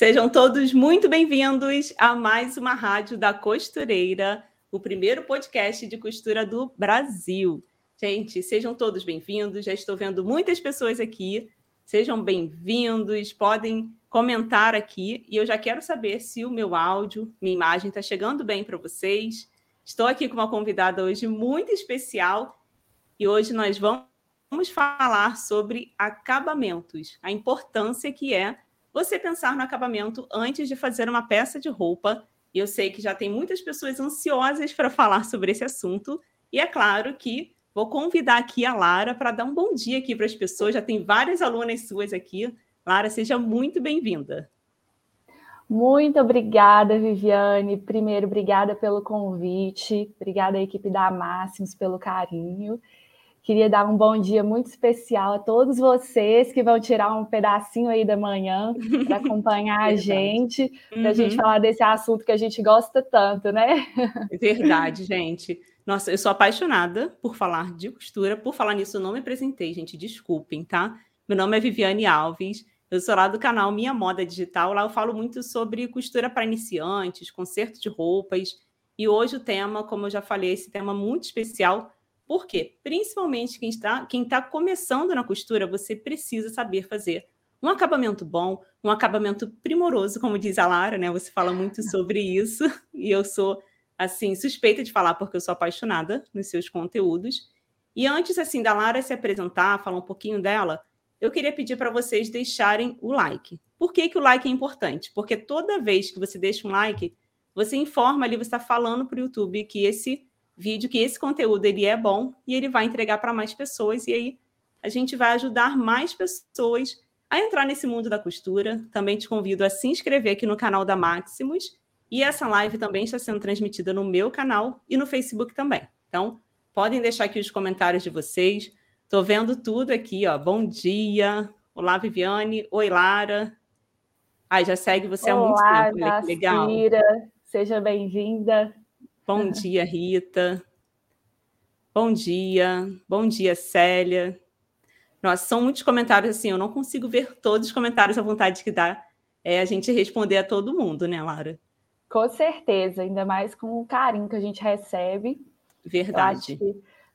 Sejam todos muito bem-vindos a mais uma Rádio da Costureira, o primeiro podcast de costura do Brasil. Gente, sejam todos bem-vindos. Já estou vendo muitas pessoas aqui. Sejam bem-vindos, podem comentar aqui. E eu já quero saber se o meu áudio, minha imagem está chegando bem para vocês. Estou aqui com uma convidada hoje muito especial e hoje nós vamos falar sobre acabamentos, a importância que é você pensar no acabamento antes de fazer uma peça de roupa. E eu sei que já tem muitas pessoas ansiosas para falar sobre esse assunto. E é claro que vou convidar aqui a Lara para dar um bom dia aqui para as pessoas. Já tem várias alunas suas aqui. Lara, seja muito bem-vinda. Muito obrigada, Viviane. Primeiro, obrigada pelo convite. Obrigada à equipe da Máximos pelo carinho. Queria dar um bom dia muito especial a todos vocês que vão tirar um pedacinho aí da manhã para acompanhar a gente, para a uhum. gente falar desse assunto que a gente gosta tanto, né? Verdade, gente. Nossa, eu sou apaixonada por falar de costura. Por falar nisso, eu não me apresentei, gente. Desculpem, tá? Meu nome é Viviane Alves. Eu sou lá do canal Minha Moda Digital. Lá eu falo muito sobre costura para iniciantes, conserto de roupas. E hoje o tema, como eu já falei, esse tema muito especial por quê? Principalmente quem está, quem está começando na costura, você precisa saber fazer um acabamento bom, um acabamento primoroso, como diz a Lara, né? Você fala muito sobre isso, e eu sou assim suspeita de falar porque eu sou apaixonada nos seus conteúdos. E antes assim da Lara se apresentar, falar um pouquinho dela, eu queria pedir para vocês deixarem o like. Por que, que o like é importante? Porque toda vez que você deixa um like, você informa ali, você está falando para o YouTube que esse vídeo que esse conteúdo ele é bom e ele vai entregar para mais pessoas e aí a gente vai ajudar mais pessoas a entrar nesse mundo da costura. Também te convido a se inscrever aqui no canal da Maximus e essa live também está sendo transmitida no meu canal e no Facebook também. Então, podem deixar aqui os comentários de vocês. Estou vendo tudo aqui, ó. Bom dia. Olá, Viviane. Oi, Lara. Ai, já segue você Olá, há muito tempo. Olha que legal. Seja bem-vinda. Bom dia, Rita. Bom dia. Bom dia, Célia. Nossa, são muitos comentários assim, eu não consigo ver todos os comentários à vontade que dá é a gente responder a todo mundo, né, Lara? Com certeza, ainda mais com o carinho que a gente recebe. Verdade.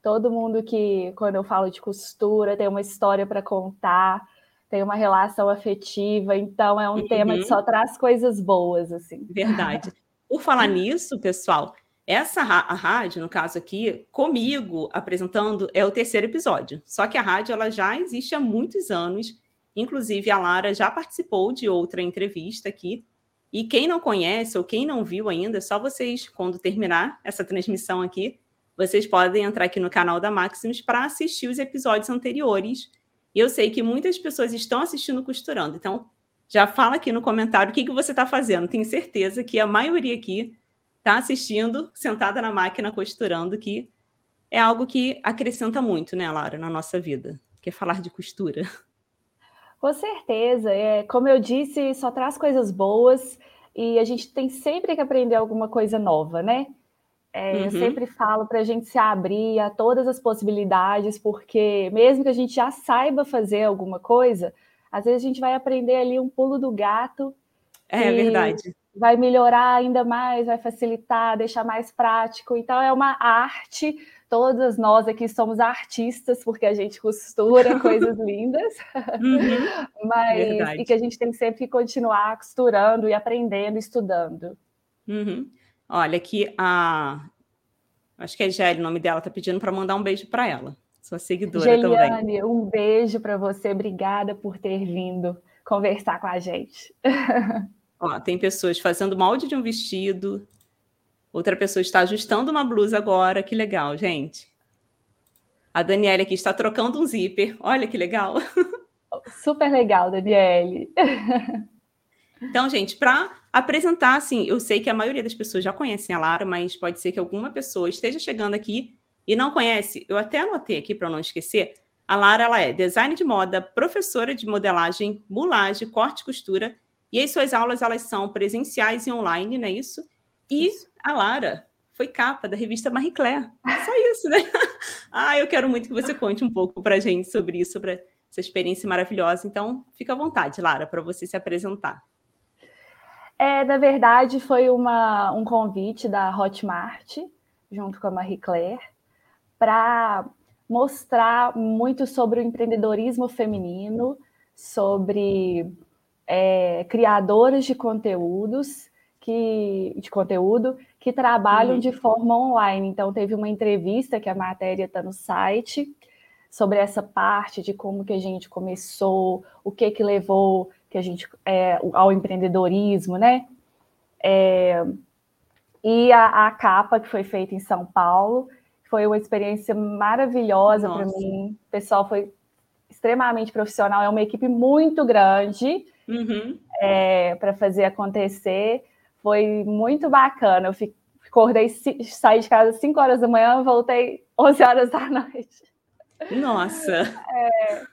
todo mundo que, quando eu falo de costura, tem uma história para contar, tem uma relação afetiva, então é um uhum. tema que uhum. só traz coisas boas, assim. Verdade. Por falar nisso, pessoal, essa a rádio, no caso aqui, comigo apresentando, é o terceiro episódio. Só que a rádio ela já existe há muitos anos. Inclusive, a Lara já participou de outra entrevista aqui. E quem não conhece ou quem não viu ainda, é só vocês, quando terminar essa transmissão aqui, vocês podem entrar aqui no canal da Maximus para assistir os episódios anteriores. E eu sei que muitas pessoas estão assistindo costurando. Então, já fala aqui no comentário o que, que você está fazendo. Tenho certeza que a maioria aqui está assistindo, sentada na máquina costurando, que é algo que acrescenta muito, né, Lara, na nossa vida, que é falar de costura. Com certeza. É, como eu disse, só traz coisas boas e a gente tem sempre que aprender alguma coisa nova, né? É, uhum. Eu sempre falo para a gente se abrir a todas as possibilidades, porque mesmo que a gente já saiba fazer alguma coisa, às vezes a gente vai aprender ali um pulo do gato. É, e... verdade vai melhorar ainda mais, vai facilitar, deixar mais prático. Então, é uma arte. Todas nós aqui somos artistas, porque a gente costura coisas lindas, uhum. mas Verdade. e que a gente tem sempre que continuar costurando e aprendendo, estudando. Uhum. Olha, aqui a. Acho que é Gelli, o nome dela, está pedindo para mandar um beijo para ela, sua seguidora Geliane, também. um beijo para você, obrigada por ter vindo conversar com a gente. Ó, tem pessoas fazendo molde de um vestido, outra pessoa está ajustando uma blusa agora, que legal, gente. A Daniela aqui está trocando um zíper, olha que legal. Super legal, Daniele. Então, gente, para apresentar, assim, eu sei que a maioria das pessoas já conhecem a Lara, mas pode ser que alguma pessoa esteja chegando aqui e não conhece. Eu até anotei aqui para não esquecer. A Lara ela é design de moda, professora de modelagem, mulagem, corte e costura e aí suas aulas elas são presenciais e online, não é isso? E isso. a Lara foi capa da revista Marie Claire. Só isso, né? ah, eu quero muito que você conte um pouco para a gente sobre isso, sobre essa experiência maravilhosa. Então, fica à vontade, Lara, para você se apresentar. É, na verdade, foi uma, um convite da Hotmart, junto com a Marie Claire, para mostrar muito sobre o empreendedorismo feminino, sobre é, criadoras de conteúdos que, de conteúdo que trabalham uhum. de forma online. Então, teve uma entrevista que a matéria está no site sobre essa parte de como que a gente começou, o que que levou que a gente é, ao empreendedorismo, né? É, e a, a, capa que foi feita em São Paulo foi uma experiência maravilhosa para mim. O pessoal foi extremamente profissional, é uma equipe muito grande uhum. é, para fazer acontecer. Foi muito bacana. Eu fiquei, acordei, saí de casa às 5 horas da manhã, voltei 11 horas da noite. Nossa! É,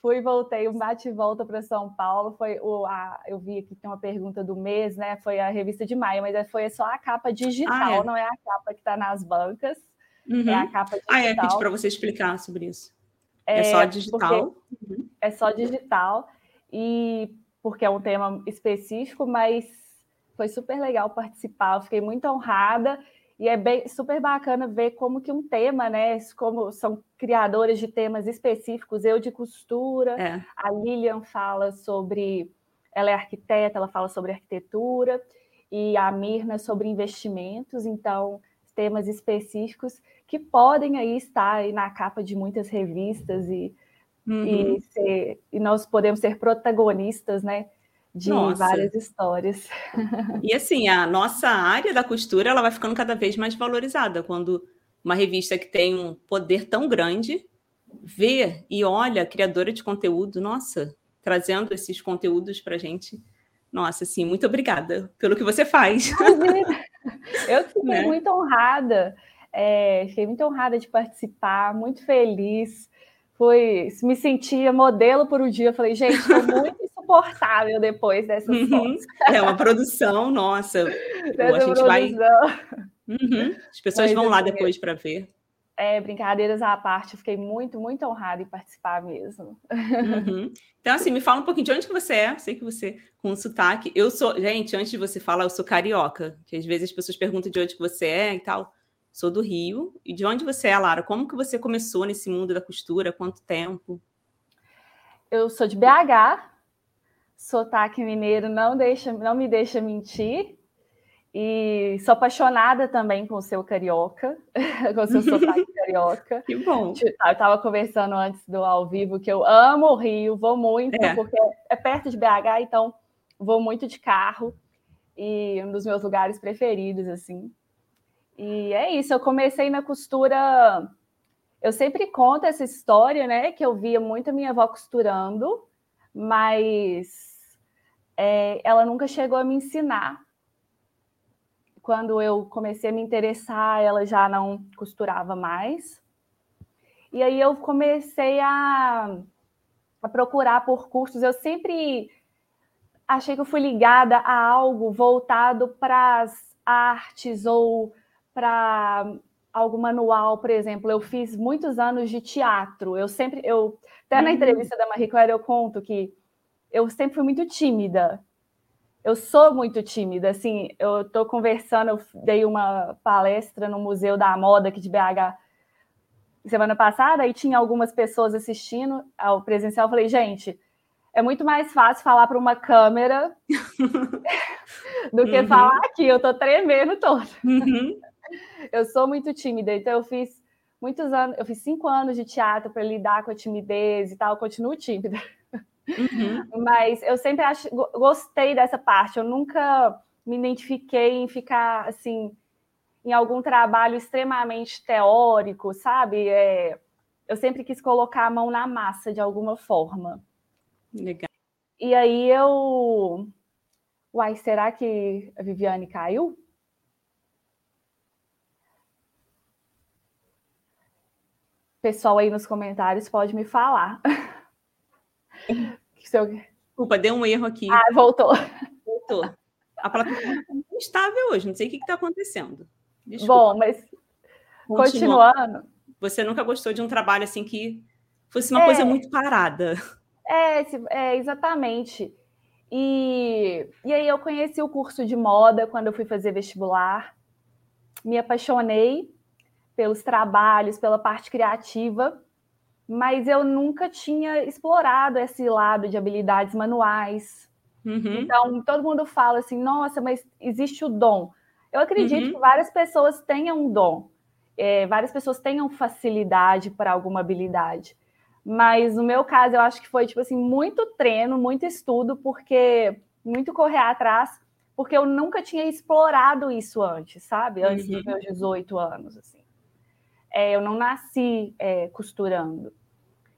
fui e voltei, um bate e volta para São Paulo. Foi o, a, eu vi aqui tem uma pergunta do mês, né? Foi a revista de maio, mas foi só a capa digital, ah, é. não é a capa que está nas bancas. Uhum. É a capa digital. Ah, é, pedi para você explicar sobre isso. É, é só digital. Uhum. É só digital, e porque é um tema específico, mas foi super legal participar. Eu fiquei muito honrada e é bem super bacana ver como que um tema, né? Como são criadores de temas específicos, eu de costura, é. a Lilian fala sobre. Ela é arquiteta, ela fala sobre arquitetura, e a Mirna sobre investimentos, então, temas específicos que podem aí estar aí na capa de muitas revistas e, uhum. e, ser, e nós podemos ser protagonistas, né? de Nossa. várias histórias. E assim, a nossa área da costura ela vai ficando cada vez mais valorizada quando uma revista que tem um poder tão grande vê e olha a criadora de conteúdo, nossa, trazendo esses conteúdos para gente. Nossa, assim, muito obrigada pelo que você faz. Eu fiquei né? muito honrada, é, fiquei muito honrada de participar, muito feliz. Foi, me sentia modelo por um dia. Falei, gente, estou muito insuportável depois dessas uhum. fotos. É uma produção, nossa. Pô, a gente produção. vai. Uhum. As pessoas Mas, vão lá depois para ver. É, brincadeiras à parte, fiquei muito, muito honrada em participar mesmo. Uhum. Então, assim, me fala um pouquinho de onde que você é. Sei que você, com sotaque. Eu sou, gente, antes de você falar, eu sou carioca. Que às vezes as pessoas perguntam de onde que você é e tal. Sou do Rio. E de onde você é, Lara? Como que você começou nesse mundo da costura? Quanto tempo? Eu sou de BH, sotaque mineiro não, deixa, não me deixa mentir. E sou apaixonada também com o seu carioca, com o seu sotaque carioca. Que bom. Eu estava conversando antes do ao vivo que eu amo o Rio, vou muito, é. porque é perto de BH, então vou muito de carro. E um dos meus lugares preferidos, assim. E é isso, eu comecei na costura. Eu sempre conto essa história, né? Que eu via muito a minha avó costurando, mas é, ela nunca chegou a me ensinar. Quando eu comecei a me interessar, ela já não costurava mais. E aí eu comecei a, a procurar por cursos. Eu sempre achei que eu fui ligada a algo voltado para as artes ou para algo manual, por exemplo. Eu fiz muitos anos de teatro. Eu sempre, eu até na uhum. entrevista da Marie Claire eu conto que eu sempre fui muito tímida. Eu sou muito tímida, assim, eu estou conversando, eu dei uma palestra no Museu da Moda aqui de BH semana passada e tinha algumas pessoas assistindo ao presencial. Eu falei, gente, é muito mais fácil falar para uma câmera do que uhum. falar aqui. Eu estou tremendo toda. Uhum. Eu sou muito tímida, então eu fiz muitos anos, eu fiz cinco anos de teatro para lidar com a timidez e tal. Continuo tímida. Uhum. Mas eu sempre acho, gostei dessa parte. Eu nunca me identifiquei em ficar assim em algum trabalho extremamente teórico, sabe? É, eu sempre quis colocar a mão na massa de alguma forma. Legal. E aí eu. Uai, será que a Viviane caiu? Pessoal aí nos comentários pode me falar. Desculpa, deu um erro aqui. Ah, voltou. Voltou. A plataforma está instável hoje, não sei o que está acontecendo. Desculpa. Bom, mas continuando. Você nunca gostou de um trabalho assim que fosse uma é, coisa muito parada. É, é, exatamente. E, e aí eu conheci o curso de moda quando eu fui fazer vestibular. Me apaixonei pelos trabalhos, pela parte criativa, mas eu nunca tinha explorado esse lado de habilidades manuais. Uhum. Então, todo mundo fala assim: nossa, mas existe o dom. Eu acredito uhum. que várias pessoas tenham um dom, é, várias pessoas tenham facilidade para alguma habilidade. Mas no meu caso, eu acho que foi tipo assim, muito treino, muito estudo, porque muito correr atrás, porque eu nunca tinha explorado isso antes, sabe? Antes uhum. dos meus 18 anos, assim. É, eu não nasci é, costurando.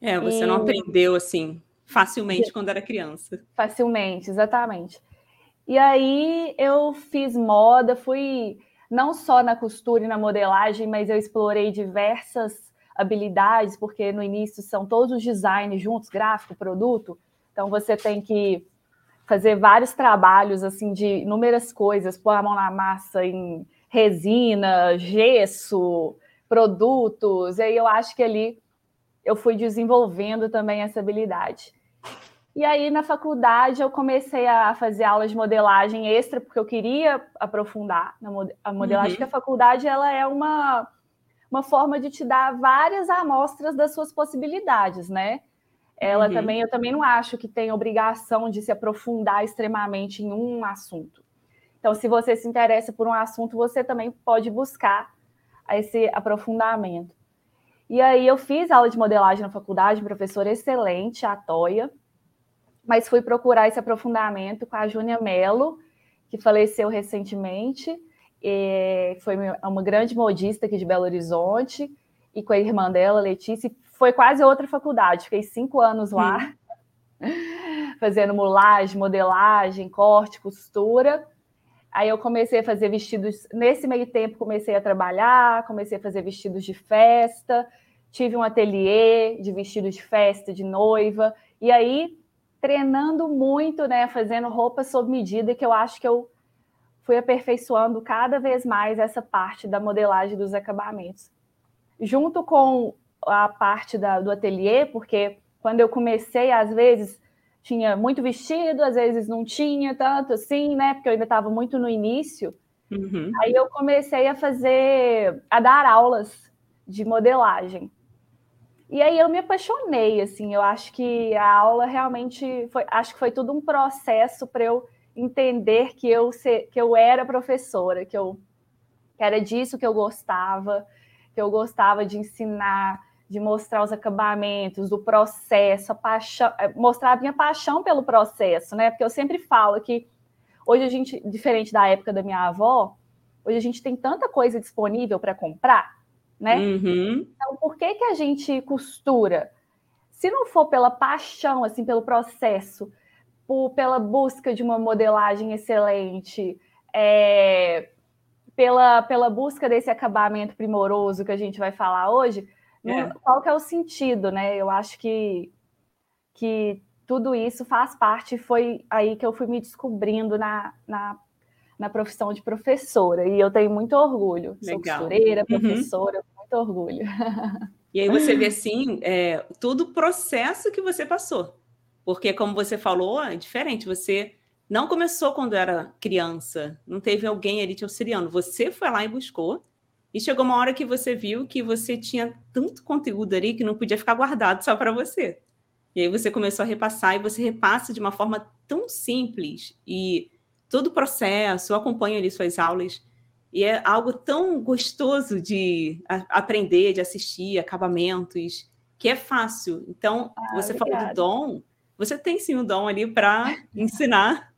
É, você e... não aprendeu assim facilmente quando era criança. Facilmente, exatamente. E aí eu fiz moda, fui não só na costura e na modelagem, mas eu explorei diversas habilidades, porque no início são todos os designs juntos, gráfico, produto. Então você tem que fazer vários trabalhos assim de inúmeras coisas, pôr a mão na massa em resina, gesso, produtos. E aí eu acho que ali eu fui desenvolvendo também essa habilidade. E aí na faculdade eu comecei a fazer aulas de modelagem extra porque eu queria aprofundar na a modelagem, uhum. que a faculdade ela é uma uma forma de te dar várias amostras das suas possibilidades, né? Ela uhum. também, eu também não acho que tem obrigação de se aprofundar extremamente em um assunto. Então, se você se interessa por um assunto, você também pode buscar esse aprofundamento. E aí eu fiz aula de modelagem na faculdade, professora excelente, a Toia, mas fui procurar esse aprofundamento com a Júnia Mello, que faleceu recentemente, e foi uma grande modista aqui de Belo Horizonte, e com a irmã dela, Letícia, foi quase outra faculdade. Fiquei cinco anos lá, fazendo mulagem, modelagem, corte, costura. Aí eu comecei a fazer vestidos. Nesse meio tempo, comecei a trabalhar, comecei a fazer vestidos de festa, tive um ateliê de vestidos de festa, de noiva. E aí, treinando muito, né? Fazendo roupa sob medida, que eu acho que eu fui aperfeiçoando cada vez mais essa parte da modelagem dos acabamentos. Junto com a parte da, do ateliê, porque quando eu comecei, às vezes tinha muito vestido, às vezes não tinha tanto assim, né? Porque eu ainda estava muito no início. Uhum. Aí eu comecei a fazer, a dar aulas de modelagem. E aí eu me apaixonei, assim, eu acho que a aula realmente foi, acho que foi tudo um processo para eu entender que eu, ser, que eu era professora, que, eu, que era disso que eu gostava, que eu gostava de ensinar, de mostrar os acabamentos, do processo, a paixão, é, mostrar a minha paixão pelo processo, né? Porque eu sempre falo que hoje a gente, diferente da época da minha avó, hoje a gente tem tanta coisa disponível para comprar, né? Uhum. Então, por que, que a gente costura? Se não for pela paixão, assim, pelo processo, por, pela busca de uma modelagem excelente, é, pela, pela busca desse acabamento primoroso que a gente vai falar hoje, é. qual que é o sentido, né? Eu acho que, que tudo isso faz parte, foi aí que eu fui me descobrindo na, na, na profissão de professora, e eu tenho muito orgulho. Legal. Sou costureira, uhum. professora, uhum. muito orgulho. E aí você vê, assim, é, todo o processo que você passou. Porque, como você falou, é diferente. Você não começou quando era criança, não teve alguém ali te auxiliando. Você foi lá e buscou. E chegou uma hora que você viu que você tinha tanto conteúdo ali que não podia ficar guardado só para você. E aí você começou a repassar e você repassa de uma forma tão simples e todo o processo, eu acompanho ali suas aulas e é algo tão gostoso de aprender, de assistir, acabamentos, que é fácil. Então, ah, você obrigada. falou do dom, você tem sim o dom ali para ensinar.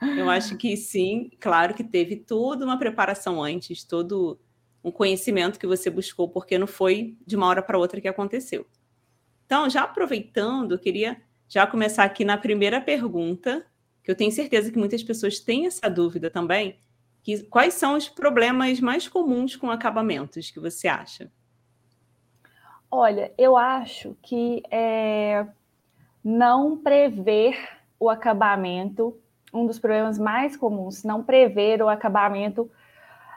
Eu acho que sim, claro que teve toda uma preparação antes, todo um conhecimento que você buscou, porque não foi de uma hora para outra que aconteceu. Então, já aproveitando, eu queria já começar aqui na primeira pergunta, que eu tenho certeza que muitas pessoas têm essa dúvida também, que quais são os problemas mais comuns com acabamentos que você acha? Olha, eu acho que é, não prever o acabamento, um dos problemas mais comuns, não prever o acabamento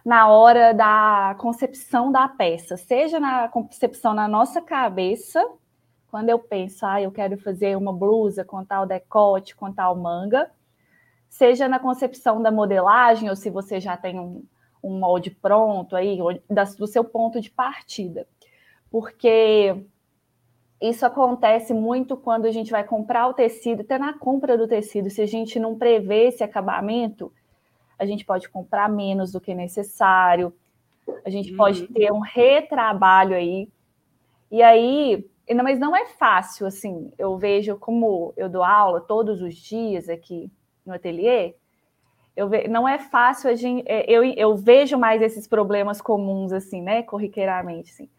na hora da concepção da peça, seja na concepção na nossa cabeça, quando eu penso, ah, eu quero fazer uma blusa com tal decote, com tal manga, seja na concepção da modelagem, ou se você já tem um, um molde pronto aí, do seu ponto de partida. Porque isso acontece muito quando a gente vai comprar o tecido, até na compra do tecido, se a gente não prevê esse acabamento, a gente pode comprar menos do que necessário, a gente uhum. pode ter um retrabalho aí. E aí, mas não é fácil, assim, eu vejo como eu dou aula todos os dias aqui no ateliê, eu ve, não é fácil a gente, é, eu, eu vejo mais esses problemas comuns, assim, né, corriqueiramente, assim.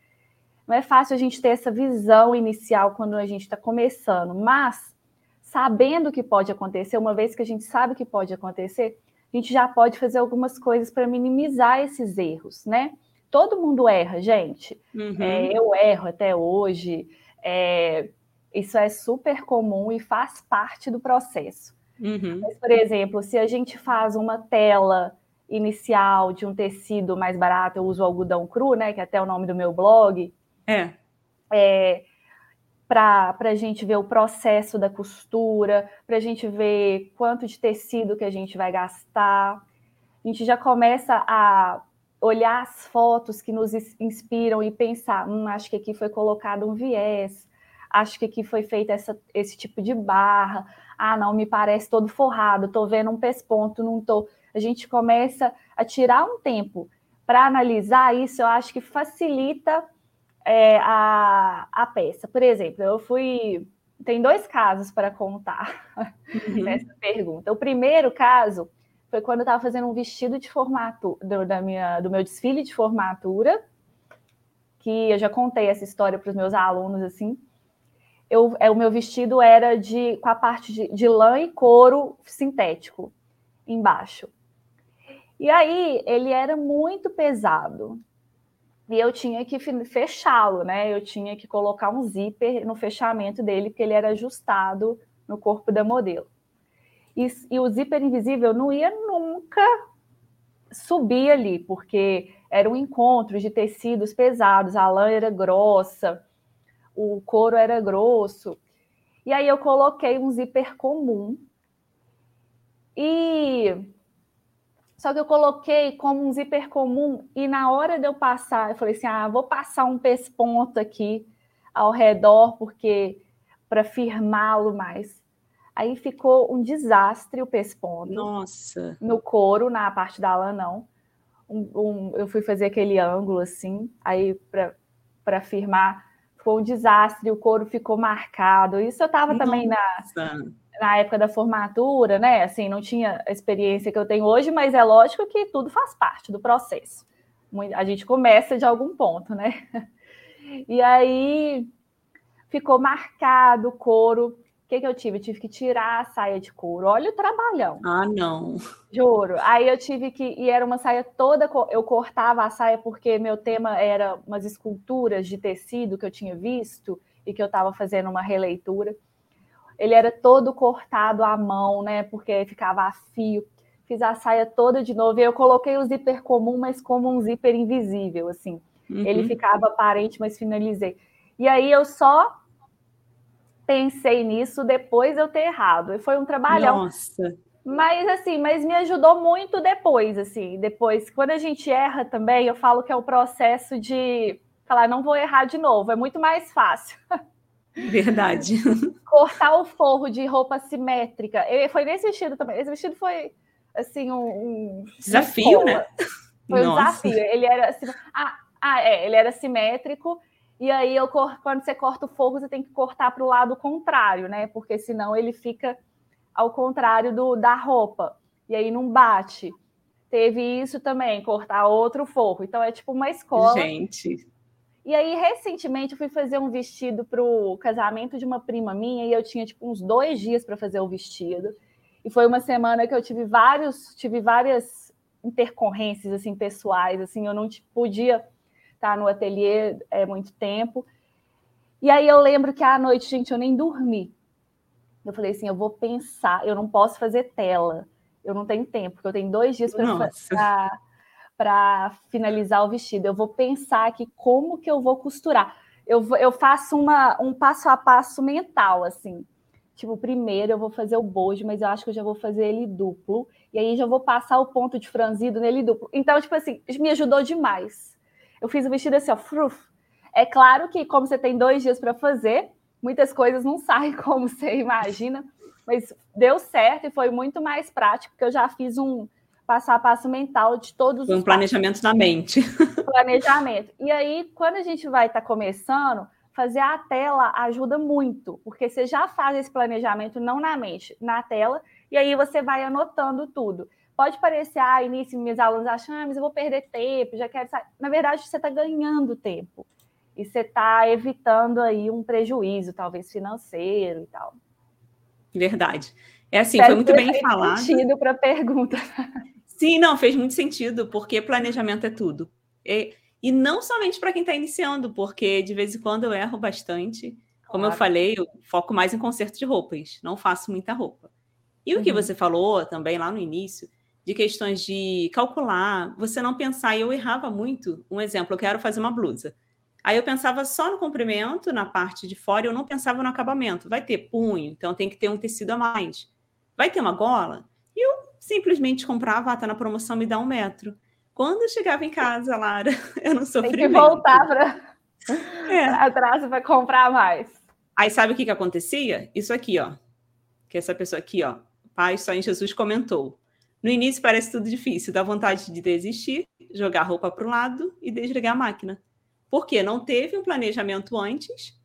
Não é fácil a gente ter essa visão inicial quando a gente está começando, mas sabendo o que pode acontecer, uma vez que a gente sabe que pode acontecer, a gente já pode fazer algumas coisas para minimizar esses erros, né? Todo mundo erra, gente. Uhum. É, eu erro até hoje. É, isso é super comum e faz parte do processo. Uhum. Mas, por exemplo, se a gente faz uma tela inicial de um tecido mais barato, eu uso algodão cru, né? Que é até o nome do meu blog. É. é para a gente ver o processo da costura, para a gente ver quanto de tecido que a gente vai gastar. A gente já começa a olhar as fotos que nos inspiram e pensar: hum, acho que aqui foi colocado um viés, acho que aqui foi feita essa, esse tipo de barra. Ah, não, me parece todo forrado, estou vendo um pesponto, não estou. A gente começa a tirar um tempo para analisar isso, eu acho que facilita é, a, a peça. Por exemplo, eu fui. Tem dois casos para contar uhum. nessa pergunta. O primeiro caso foi quando eu estava fazendo um vestido de formatura, do, da minha, do meu desfile de formatura, que eu já contei essa história para os meus alunos assim. Eu, é, o meu vestido era de com a parte de, de lã e couro sintético embaixo. E aí ele era muito pesado e eu tinha que fechá-lo, né? Eu tinha que colocar um zíper no fechamento dele, porque ele era ajustado no corpo da modelo. E, e o zíper invisível não ia nunca subir ali, porque era um encontro de tecidos pesados, a lã era grossa, o couro era grosso. E aí eu coloquei um zíper comum. E só que eu coloquei como um zíper comum e na hora de eu passar, eu falei assim: ah, vou passar um pesponto aqui ao redor, porque para firmá-lo mais. Aí ficou um desastre o pesponto. Nossa. No couro, na parte da lã, não. Um, um, eu fui fazer aquele ângulo assim, aí para firmar, ficou um desastre, o couro ficou marcado. Isso eu estava também na na época da formatura, né? Assim, não tinha a experiência que eu tenho hoje, mas é lógico que tudo faz parte do processo. A gente começa de algum ponto, né? E aí ficou marcado o couro. O que, que eu tive? Eu tive que tirar a saia de couro. Olha o trabalhão. Ah, não. Juro. Aí eu tive que. E era uma saia toda. Eu cortava a saia porque meu tema era umas esculturas de tecido que eu tinha visto e que eu estava fazendo uma releitura ele era todo cortado à mão, né? Porque ficava a fio. Fiz a saia toda de novo e eu coloquei o zíper comum, mas como um zíper invisível, assim. Uhum. Ele ficava aparente, mas finalizei. E aí eu só pensei nisso depois de eu ter errado. E foi um trabalhão. Nossa. Mas assim, mas me ajudou muito depois, assim. Depois, quando a gente erra também, eu falo que é o processo de falar, não vou errar de novo. É muito mais fácil. Verdade. Cortar o forro de roupa simétrica. Eu, foi nesse vestido também. Esse vestido foi, assim, um... um desafio, né? Foi Nossa. um desafio. Ele era, assim, ah, ah, é, ele era simétrico. E aí, eu, quando você corta o forro, você tem que cortar para o lado contrário, né? Porque senão ele fica ao contrário do, da roupa. E aí não bate. Teve isso também, cortar outro forro. Então é tipo uma escola. Gente. E aí, recentemente, eu fui fazer um vestido para o casamento de uma prima minha e eu tinha tipo uns dois dias para fazer o vestido. E foi uma semana que eu tive vários, tive várias intercorrências assim pessoais, assim, eu não podia estar no ateliê é muito tempo. E aí eu lembro que à noite, gente, eu nem dormi. Eu falei assim, eu vou pensar, eu não posso fazer tela, eu não tenho tempo, porque eu tenho dois dias para para finalizar o vestido. Eu vou pensar aqui como que eu vou costurar. Eu, eu faço uma, um passo a passo mental, assim. Tipo, primeiro eu vou fazer o bojo, mas eu acho que eu já vou fazer ele duplo. E aí já vou passar o ponto de franzido nele duplo. Então, tipo assim, me ajudou demais. Eu fiz o vestido assim, ó, fruf. É claro que, como você tem dois dias para fazer, muitas coisas não saem como você imagina, mas deu certo e foi muito mais prático, porque eu já fiz um passo a passo mental de todos foi os. Um planejamento passos. na mente. Planejamento. E aí, quando a gente vai estar tá começando, fazer a tela ajuda muito, porque você já faz esse planejamento não na mente, na tela, e aí você vai anotando tudo. Pode parecer, ah, início, meus alunos acham, ah, mas eu vou perder tempo, já quero sair. Na verdade, você está ganhando tempo. E você está evitando aí um prejuízo, talvez financeiro e tal. Verdade. É assim, Espero foi muito bem falado. sentido para a pergunta. Sim, não, fez muito sentido, porque planejamento é tudo. E, e não somente para quem está iniciando, porque de vez em quando eu erro bastante. Como claro. eu falei, eu foco mais em conserto de roupas, não faço muita roupa. E uhum. o que uhum. você falou também lá no início, de questões de calcular, você não pensar, e eu errava muito. Um exemplo, eu quero fazer uma blusa. Aí eu pensava só no comprimento, na parte de fora, eu não pensava no acabamento. Vai ter punho, então tem que ter um tecido a mais. Vai ter uma gola? Simplesmente comprava, ah, tá na promoção, me dá um metro. Quando eu chegava em casa, Lara, eu não sofri. Tem que voltar para é. atrás para comprar mais. Aí sabe o que, que acontecia? Isso aqui, ó. Que essa pessoa aqui, ó. Pai só em Jesus comentou. No início parece tudo difícil, dá vontade de desistir, jogar a roupa para o lado e desligar a máquina. Porque não teve um planejamento antes,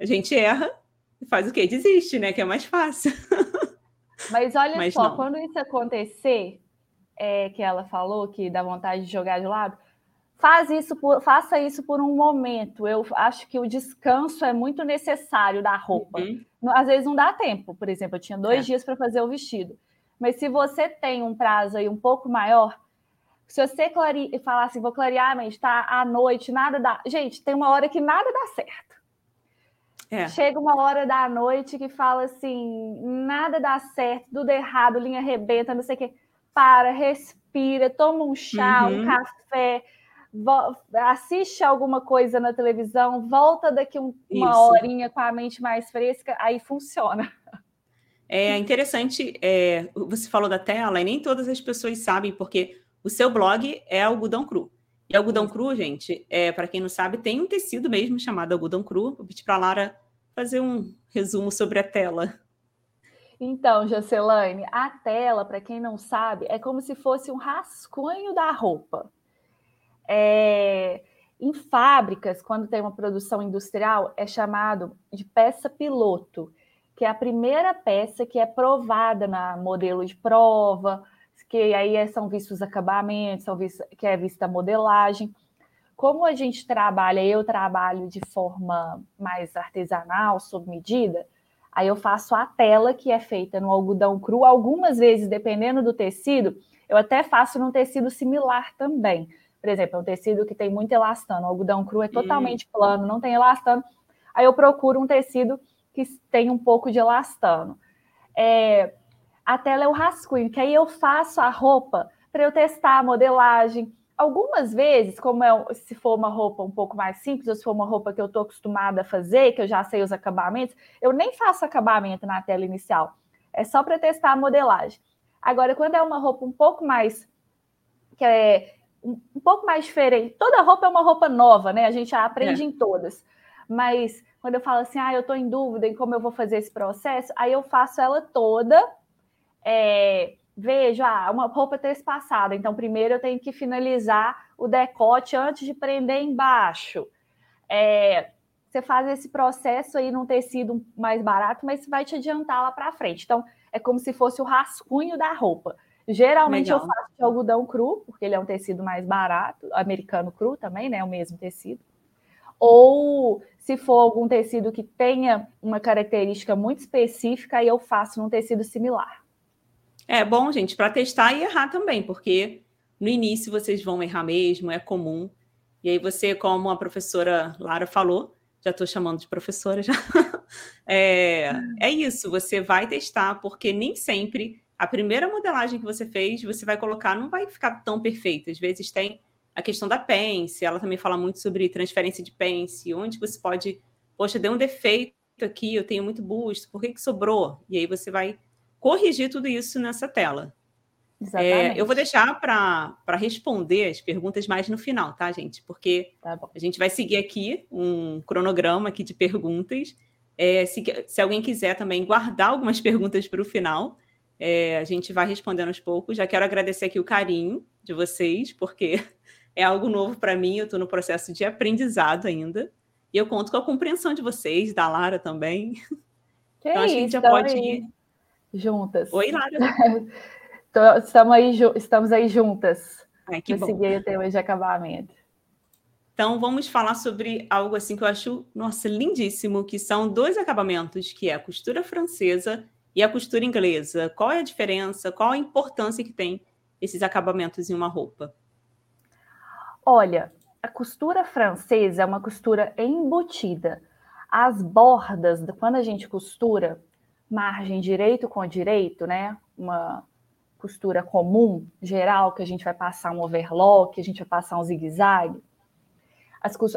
a gente erra e faz o quê? Desiste, né? Que é mais fácil. Mas olha Mas só, não. quando isso acontecer, é, que ela falou que dá vontade de jogar de lado, faz isso por, faça isso por um momento. Eu acho que o descanso é muito necessário da roupa. Uhum. Às vezes não dá tempo, por exemplo, eu tinha dois é. dias para fazer o vestido. Mas se você tem um prazo aí um pouco maior, se você clare... falar assim, vou clarear a mente, tá à noite, nada dá. Gente, tem uma hora que nada dá certo. É. Chega uma hora da noite que fala assim, nada dá certo, tudo errado, linha arrebenta, não sei o quê. Para, respira, toma um chá, uhum. um café, assiste alguma coisa na televisão, volta daqui um, uma Isso. horinha com a mente mais fresca, aí funciona. É interessante, é, você falou da tela, e nem todas as pessoas sabem, porque o seu blog é algodão cru. E algodão cru, gente, é, para quem não sabe, tem um tecido mesmo chamado algodão cru. Vou pedir para a Lara fazer um resumo sobre a tela. Então, Jacelaine, a tela, para quem não sabe, é como se fosse um rascunho da roupa. É, em fábricas, quando tem uma produção industrial, é chamado de peça piloto que é a primeira peça que é provada na modelo de prova, que aí é, são vistos os acabamentos, são vistos, que é vista a modelagem. Como a gente trabalha, eu trabalho de forma mais artesanal, sob medida, aí eu faço a tela que é feita no algodão cru. Algumas vezes, dependendo do tecido, eu até faço num tecido similar também. Por exemplo, é um tecido que tem muito elastano. O algodão cru é hum. totalmente hum. plano, não tem elastano. Aí eu procuro um tecido que tem um pouco de elastano. É, a tela é o rascunho, que aí eu faço a roupa para eu testar a modelagem. Algumas vezes, como é, se for uma roupa um pouco mais simples, ou se for uma roupa que eu estou acostumada a fazer, que eu já sei os acabamentos, eu nem faço acabamento na tela inicial. É só para testar a modelagem. Agora, quando é uma roupa um pouco mais que é um, um pouco mais diferente, toda roupa é uma roupa nova, né? A gente já aprende é. em todas. Mas quando eu falo assim, ah, eu estou em dúvida em como eu vou fazer esse processo, aí eu faço ela toda. É, vejo, ah, uma roupa trespassada, então primeiro eu tenho que finalizar o decote antes de prender embaixo. É, você faz esse processo aí num tecido mais barato, mas vai te adiantar lá para frente. Então, é como se fosse o rascunho da roupa. Geralmente Legal. eu faço de algodão cru, porque ele é um tecido mais barato, americano cru também, né? O mesmo tecido. Ou se for algum tecido que tenha uma característica muito específica, aí eu faço num tecido similar. É bom, gente, para testar e errar também, porque no início vocês vão errar mesmo, é comum. E aí você, como a professora Lara falou, já estou chamando de professora já, é, é isso, você vai testar, porque nem sempre a primeira modelagem que você fez, você vai colocar, não vai ficar tão perfeita. Às vezes tem a questão da pence, ela também fala muito sobre transferência de pence, onde você pode, poxa, deu um defeito aqui, eu tenho muito busto, por que, que sobrou? E aí você vai corrigir tudo isso nessa tela. É, eu vou deixar para responder as perguntas mais no final, tá, gente? Porque tá a gente vai seguir aqui um cronograma aqui de perguntas. É, se, se, alguém quiser também guardar algumas perguntas para o final, é, a gente vai respondendo aos poucos. Já quero agradecer aqui o carinho de vocês, porque é algo novo para mim, eu estou no processo de aprendizado ainda. E eu conto com a compreensão de vocês, da Lara também. Que então, a gente já pode ir. Juntas. Oi, Lara. estamos, aí, estamos aí juntas. Ai, que seguir o tema de acabamento. Então, vamos falar sobre algo assim que eu acho, nossa, lindíssimo, que são dois acabamentos, que é a costura francesa e a costura inglesa. Qual é a diferença? Qual a importância que tem esses acabamentos em uma roupa? Olha, a costura francesa é uma costura embutida. As bordas, quando a gente costura margem direito com direito, né? Uma costura comum, geral, que a gente vai passar um overlock, a gente vai passar um zigue-zague.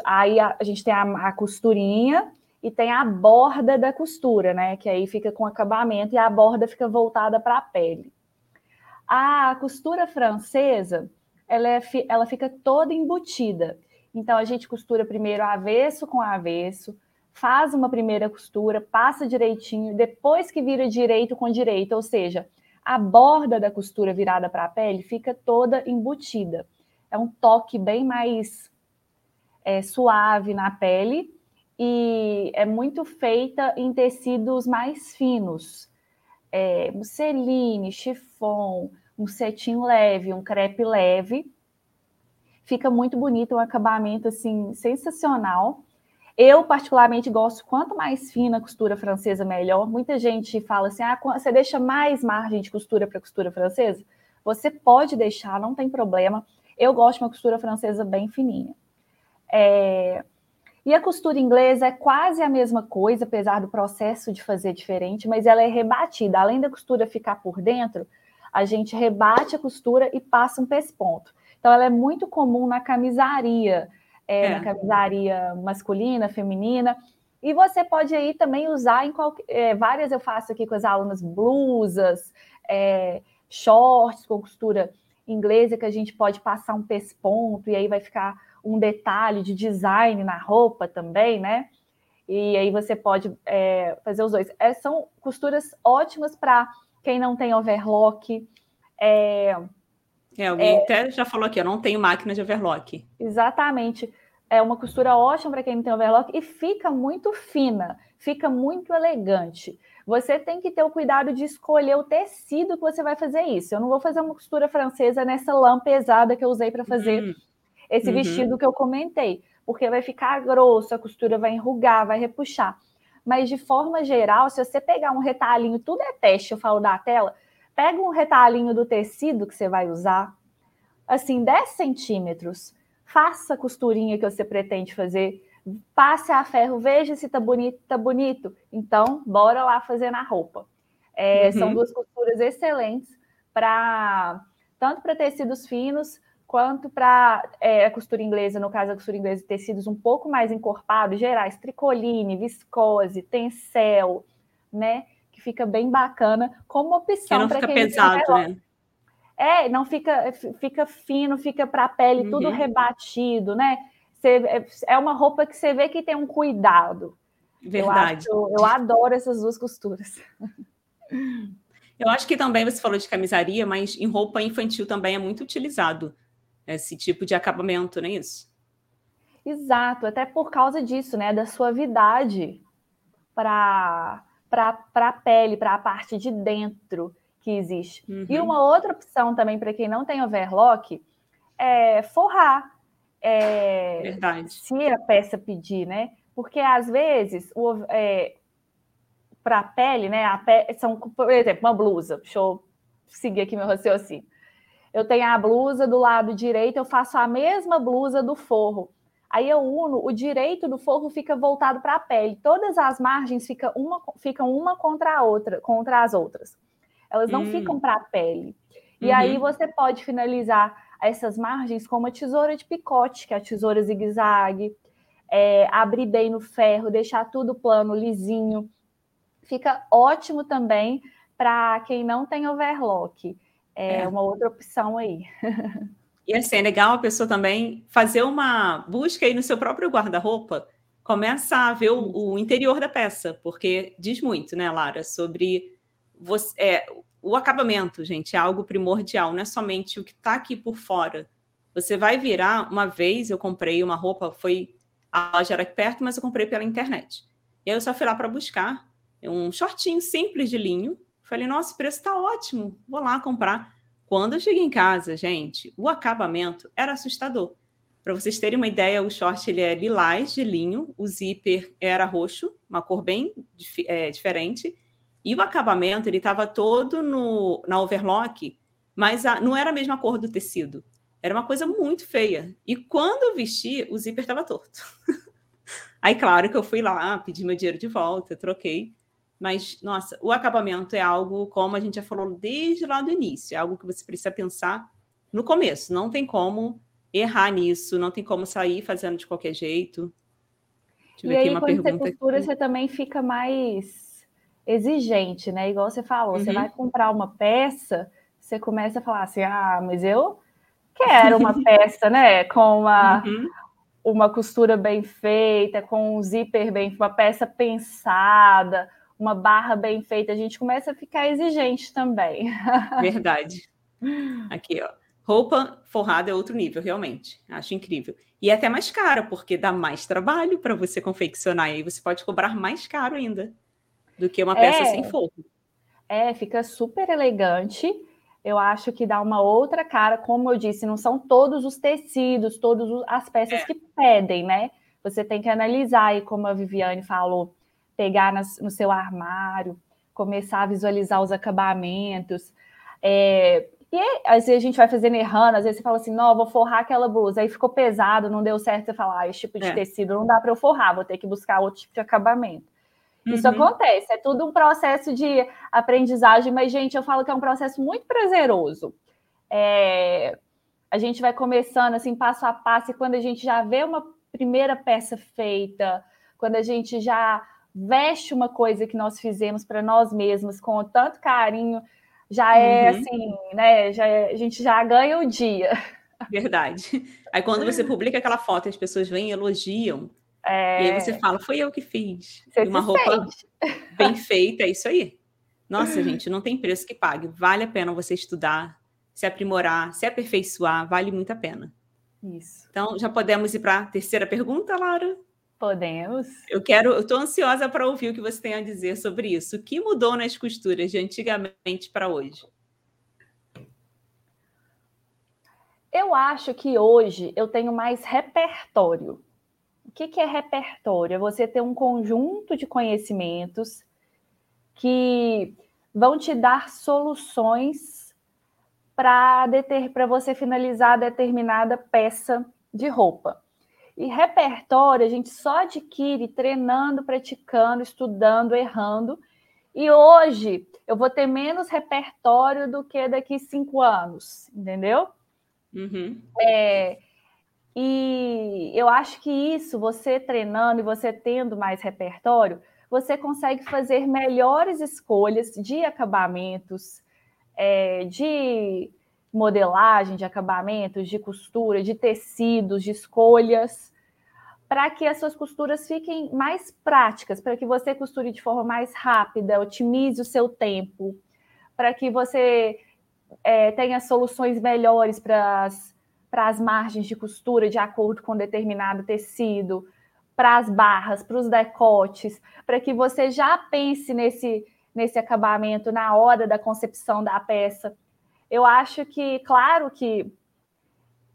Aí a, a, gente tem a, a, costurinha e tem a borda da costura, né? Que aí fica com acabamento e a borda fica voltada para a pele. A costura francesa, ela, é, ela fica toda embutida. Então a gente costura primeiro avesso com avesso, faz uma primeira costura, passa direitinho, depois que vira direito com direito, ou seja, a borda da costura virada para a pele fica toda embutida. É um toque bem mais é, suave na pele e é muito feita em tecidos mais finos. É, musseline, chiffon, um cetim leve, um crepe leve. Fica muito bonito, um acabamento assim sensacional. Eu, particularmente, gosto quanto mais fina a costura francesa, melhor. Muita gente fala assim: ah, você deixa mais margem de costura para costura francesa? Você pode deixar, não tem problema. Eu gosto de uma costura francesa bem fininha. É... E a costura inglesa é quase a mesma coisa, apesar do processo de fazer diferente, mas ela é rebatida. Além da costura ficar por dentro, a gente rebate a costura e passa um pesponto. Então, ela é muito comum na camisaria é, é. na camisaria masculina, feminina. E você pode aí também usar em qualquer, é, várias eu faço aqui com as alunas blusas, é, shorts com costura inglesa que a gente pode passar um pesponto e aí vai ficar um detalhe de design na roupa também, né? E aí você pode é, fazer os dois. É, são costuras ótimas para quem não tem overlock. É, alguém é, até já falou aqui, eu não tenho máquina de overlock. Exatamente. É uma costura ótima para quem não tem overlock e fica muito fina, fica muito elegante. Você tem que ter o cuidado de escolher o tecido que você vai fazer isso. Eu não vou fazer uma costura francesa nessa lã pesada que eu usei para fazer uhum. esse uhum. vestido que eu comentei, porque vai ficar grosso, a costura vai enrugar, vai repuxar. Mas de forma geral, se você pegar um retalhinho, tudo é teste, eu falo da tela, Pega um retalhinho do tecido que você vai usar, assim, 10 centímetros. Faça a costurinha que você pretende fazer. Passe a ferro, veja se tá bonito, tá bonito. Então, bora lá fazer na roupa. É, uhum. São duas costuras excelentes para tanto para tecidos finos quanto para é, a costura inglesa, no caso a costura inglesa, tecidos um pouco mais encorpados, gerais, tricoline, viscose, tencel, né? Fica bem bacana como opção para quem pesado, né? É, não fica, fica fino, fica para a pele uhum. tudo rebatido, né? Você, é, é uma roupa que você vê que tem um cuidado. Verdade. Eu, acho, eu adoro essas duas costuras. Eu acho que também você falou de camisaria, mas em roupa infantil também é muito utilizado esse tipo de acabamento, não é isso? Exato, até por causa disso, né? Da suavidade para para a pele, para a parte de dentro que existe. Uhum. E uma outra opção também para quem não tem overlock é forrar. É, Verdade. Se a peça pedir, né? Porque às vezes o, é, para a pele, né? A pele, são, por exemplo, uma blusa. Deixa eu seguir aqui meu raciocínio. Eu tenho a blusa do lado direito, eu faço a mesma blusa do forro. Aí eu uno, o direito do forro fica voltado para a pele. Todas as margens ficam uma, ficam uma contra a outra, contra as outras. Elas não hum. ficam para a pele. E uhum. aí você pode finalizar essas margens com uma tesoura de picote, que é a tesoura zigue-zague. é, abrir bem no ferro, deixar tudo plano, lisinho. Fica ótimo também para quem não tem overlock. É, é. uma outra opção aí. E assim, é legal a pessoa também fazer uma busca aí no seu próprio guarda-roupa, começa a ver o, o, interior da peça, porque diz muito, né, Lara, sobre você, é, o acabamento, gente, é algo primordial, não é somente o que está aqui por fora. Você vai virar, uma vez eu comprei uma roupa, foi a loja era aqui perto, mas eu comprei pela internet. E aí eu só fui lá para buscar um shortinho simples de linho. Falei, nossa, o preço está ótimo, vou lá comprar. Quando eu cheguei em casa, gente, o acabamento era assustador. Para vocês terem uma ideia, o short ele é lilás de linho, o zíper era roxo, uma cor bem é, diferente, e o acabamento ele estava todo no, na overlock, mas a, não era a mesma cor do tecido. Era uma coisa muito feia. E quando eu vesti, o zíper estava torto. Aí, claro que eu fui lá, pedi meu dinheiro de volta, troquei. Mas, nossa, o acabamento é algo, como a gente já falou desde lá do início, é algo que você precisa pensar no começo. Não tem como errar nisso, não tem como sair fazendo de qualquer jeito. Deixa e aí, quando você costura, aqui. você também fica mais exigente, né? Igual você falou, uhum. você vai comprar uma peça, você começa a falar assim, ah, mas eu quero uma peça, né? Com uma, uhum. uma costura bem feita, com um zíper bem, uma peça pensada, uma barra bem feita, a gente começa a ficar exigente também. Verdade. Aqui, ó. Roupa forrada é outro nível, realmente. Acho incrível. E é até mais caro, porque dá mais trabalho para você confeccionar. E aí você pode cobrar mais caro ainda do que uma peça é, sem forro. É, fica super elegante. Eu acho que dá uma outra cara. Como eu disse, não são todos os tecidos, todas as peças é. que pedem, né? Você tem que analisar aí, como a Viviane falou, pegar nas, no seu armário, começar a visualizar os acabamentos. É, e às vezes a gente vai fazendo errando, às vezes você fala assim, não, vou forrar aquela blusa, aí ficou pesado, não deu certo, você fala, ah, esse tipo de é. tecido não dá para eu forrar, vou ter que buscar outro tipo de acabamento. Uhum. Isso acontece, é tudo um processo de aprendizagem, mas, gente, eu falo que é um processo muito prazeroso. É, a gente vai começando assim, passo a passo, e quando a gente já vê uma primeira peça feita, quando a gente já veste uma coisa que nós fizemos para nós mesmos com tanto carinho, já é uhum. assim, né? Já é, a gente já ganha o dia. Verdade. Aí quando você publica aquela foto, as pessoas vêm e elogiam. É... E aí você fala, foi eu que fiz. Você uma roupa sente. bem feita, é isso aí. Nossa, gente, não tem preço que pague. Vale a pena você estudar, se aprimorar, se aperfeiçoar, vale muito a pena. Isso. Então, já podemos ir para a terceira pergunta, Laura? Podemos. Eu quero, eu estou ansiosa para ouvir o que você tem a dizer sobre isso. O que mudou nas costuras de antigamente para hoje? Eu acho que hoje eu tenho mais repertório. O que, que é repertório? É você ter um conjunto de conhecimentos que vão te dar soluções para você finalizar determinada peça de roupa. E repertório a gente só adquire treinando, praticando, estudando, errando. E hoje eu vou ter menos repertório do que daqui cinco anos, entendeu? Uhum. É, e eu acho que isso, você treinando e você tendo mais repertório, você consegue fazer melhores escolhas de acabamentos, é, de modelagem de acabamentos, de costura, de tecidos, de escolhas, para que as suas costuras fiquem mais práticas, para que você costure de forma mais rápida, otimize o seu tempo, para que você é, tenha soluções melhores para as margens de costura de acordo com determinado tecido, para as barras, para os decotes, para que você já pense nesse, nesse acabamento na hora da concepção da peça eu acho que, claro que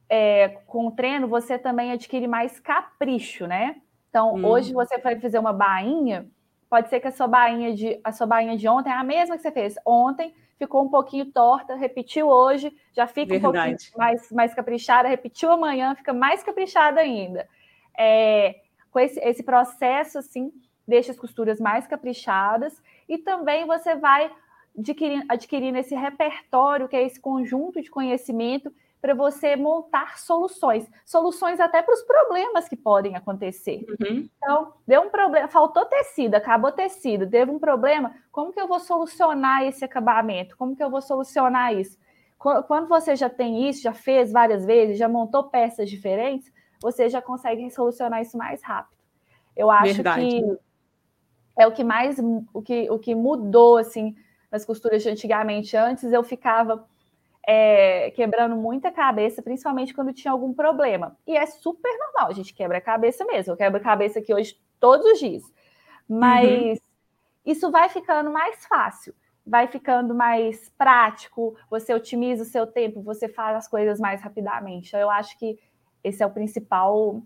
é, com o treino você também adquire mais capricho, né? Então, hum. hoje você vai fazer uma bainha, pode ser que a sua bainha de a sua bainha de ontem é a mesma que você fez ontem, ficou um pouquinho torta, repetiu hoje, já fica Verdade. um pouquinho mais, mais caprichada, repetiu amanhã, fica mais caprichada ainda. É, com esse, esse processo, assim, deixa as costuras mais caprichadas e também você vai adquirindo, adquirindo esse repertório, que é esse conjunto de conhecimento para você montar soluções, soluções até para os problemas que podem acontecer. Uhum. Então, deu um problema, faltou tecido, acabou tecido, teve um problema, como que eu vou solucionar esse acabamento? Como que eu vou solucionar isso? Quando você já tem isso, já fez várias vezes, já montou peças diferentes, você já consegue solucionar isso mais rápido. Eu acho Verdade. que é o que mais o que, o que mudou assim nas costuras de antigamente. Antes eu ficava é, quebrando muita cabeça, principalmente quando tinha algum problema. E é super normal, a gente quebra a cabeça mesmo. Eu quebro a cabeça aqui hoje todos os dias. Mas uhum. isso vai ficando mais fácil, vai ficando mais prático, você otimiza o seu tempo, você faz as coisas mais rapidamente. Eu acho que esse é o principal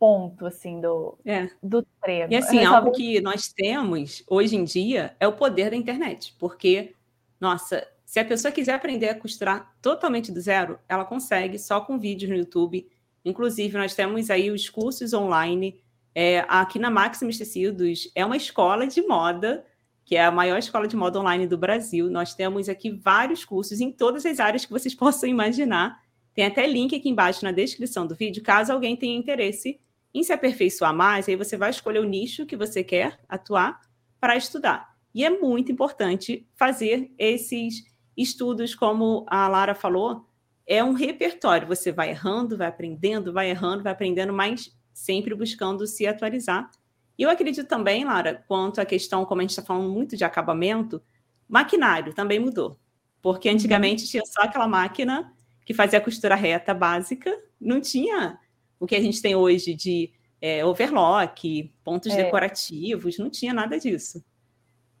ponto assim do, é. do treino. E assim, algo que nós temos hoje em dia é o poder da internet, porque nossa, se a pessoa quiser aprender a costurar totalmente do zero, ela consegue só com vídeos no YouTube. Inclusive, nós temos aí os cursos online. É, aqui na Maximus Tecidos é uma escola de moda, que é a maior escola de moda online do Brasil. Nós temos aqui vários cursos em todas as áreas que vocês possam imaginar. Tem até link aqui embaixo na descrição do vídeo, caso alguém tenha interesse em se aperfeiçoar mais, aí você vai escolher o nicho que você quer atuar para estudar. E é muito importante fazer esses estudos, como a Lara falou, é um repertório. Você vai errando, vai aprendendo, vai errando, vai aprendendo, mas sempre buscando se atualizar. E eu acredito também, Lara, quanto à questão, como a gente está falando muito de acabamento, maquinário também mudou. Porque uhum. antigamente tinha só aquela máquina que fazia a costura reta básica, não tinha o que a gente tem hoje de é, overlock, pontos é. decorativos, não tinha nada disso.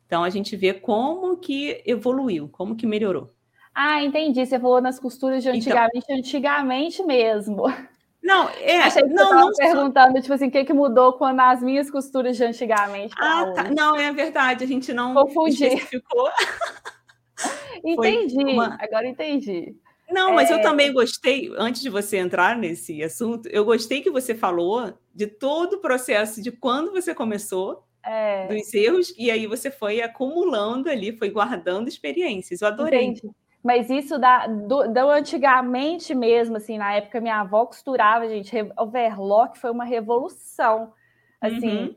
Então a gente vê como que evoluiu, como que melhorou. Ah, entendi. Você falou nas costuras de então antigamente, então, antigamente mesmo. Não, é. Achei que não, você não perguntando, só... tipo assim, o que, que mudou com as minhas costuras de antigamente. Ah, tá. Não, é verdade, a gente não Confundi. especificou. entendi, uma... agora entendi. Não, mas é... eu também gostei, antes de você entrar nesse assunto, eu gostei que você falou de todo o processo de quando você começou é. dos erros, e aí você foi acumulando ali, foi guardando experiências. Eu adorei. Entendi. Mas isso da, do, do, antigamente mesmo, assim, na época minha avó costurava, gente, overlock foi uma revolução. Assim, uhum.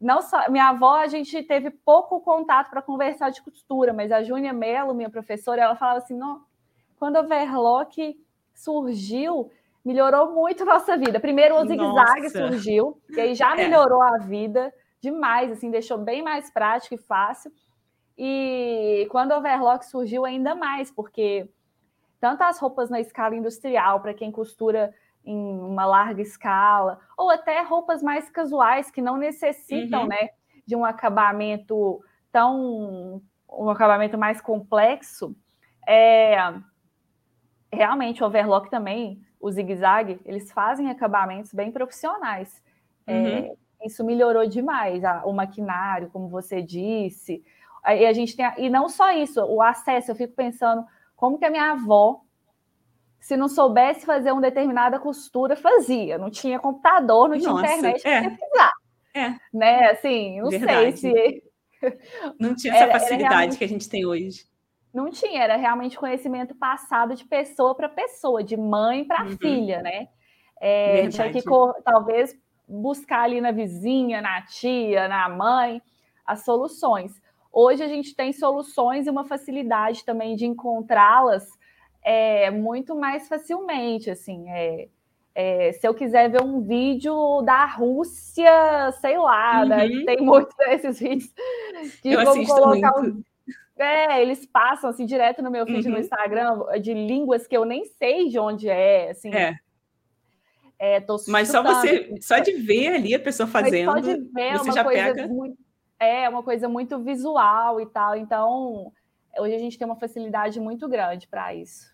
não só minha avó, a gente teve pouco contato para conversar de costura, mas a Júnia Mello, minha professora, ela falava assim: não, quando o overlock surgiu, melhorou muito a nossa vida. Primeiro o zigue-zague surgiu, e aí já é. melhorou é. a vida demais, assim, deixou bem mais prático e fácil. E quando o overlock surgiu ainda mais, porque tanto as roupas na escala industrial, para quem costura em uma larga escala, ou até roupas mais casuais que não necessitam, uhum. né, de um acabamento tão um acabamento mais complexo, é realmente o overlock também, o zigue-zague, eles fazem acabamentos bem profissionais. É, uhum. É, isso melhorou demais a, o maquinário, como você disse. E a gente tem, e não só isso, o acesso. Eu fico pensando como que a minha avó, se não soubesse fazer uma determinada costura, fazia. Não tinha computador, não tinha Nossa, internet para é. pesquisar. É. Né? Assim, não Verdade. sei se. Não tinha essa era, facilidade era que a gente tem hoje. Não tinha, era realmente conhecimento passado de pessoa para pessoa, de mãe para uhum. filha, né? É, tinha que talvez buscar ali na vizinha, na tia, na mãe, as soluções. Hoje a gente tem soluções e uma facilidade também de encontrá-las é, muito mais facilmente, assim, é, é, se eu quiser ver um vídeo da Rússia, sei lá, né, uhum. né? tem muitos desses vídeos que eu vão colocar muito. É, eles passam assim direto no meu feed uhum. no Instagram de línguas que eu nem sei de onde é, assim. É. É, Mas só você, só de ver ali a pessoa fazendo, Mas só de ver você já pega. Muito, é uma coisa muito visual e tal. Então, hoje a gente tem uma facilidade muito grande para isso.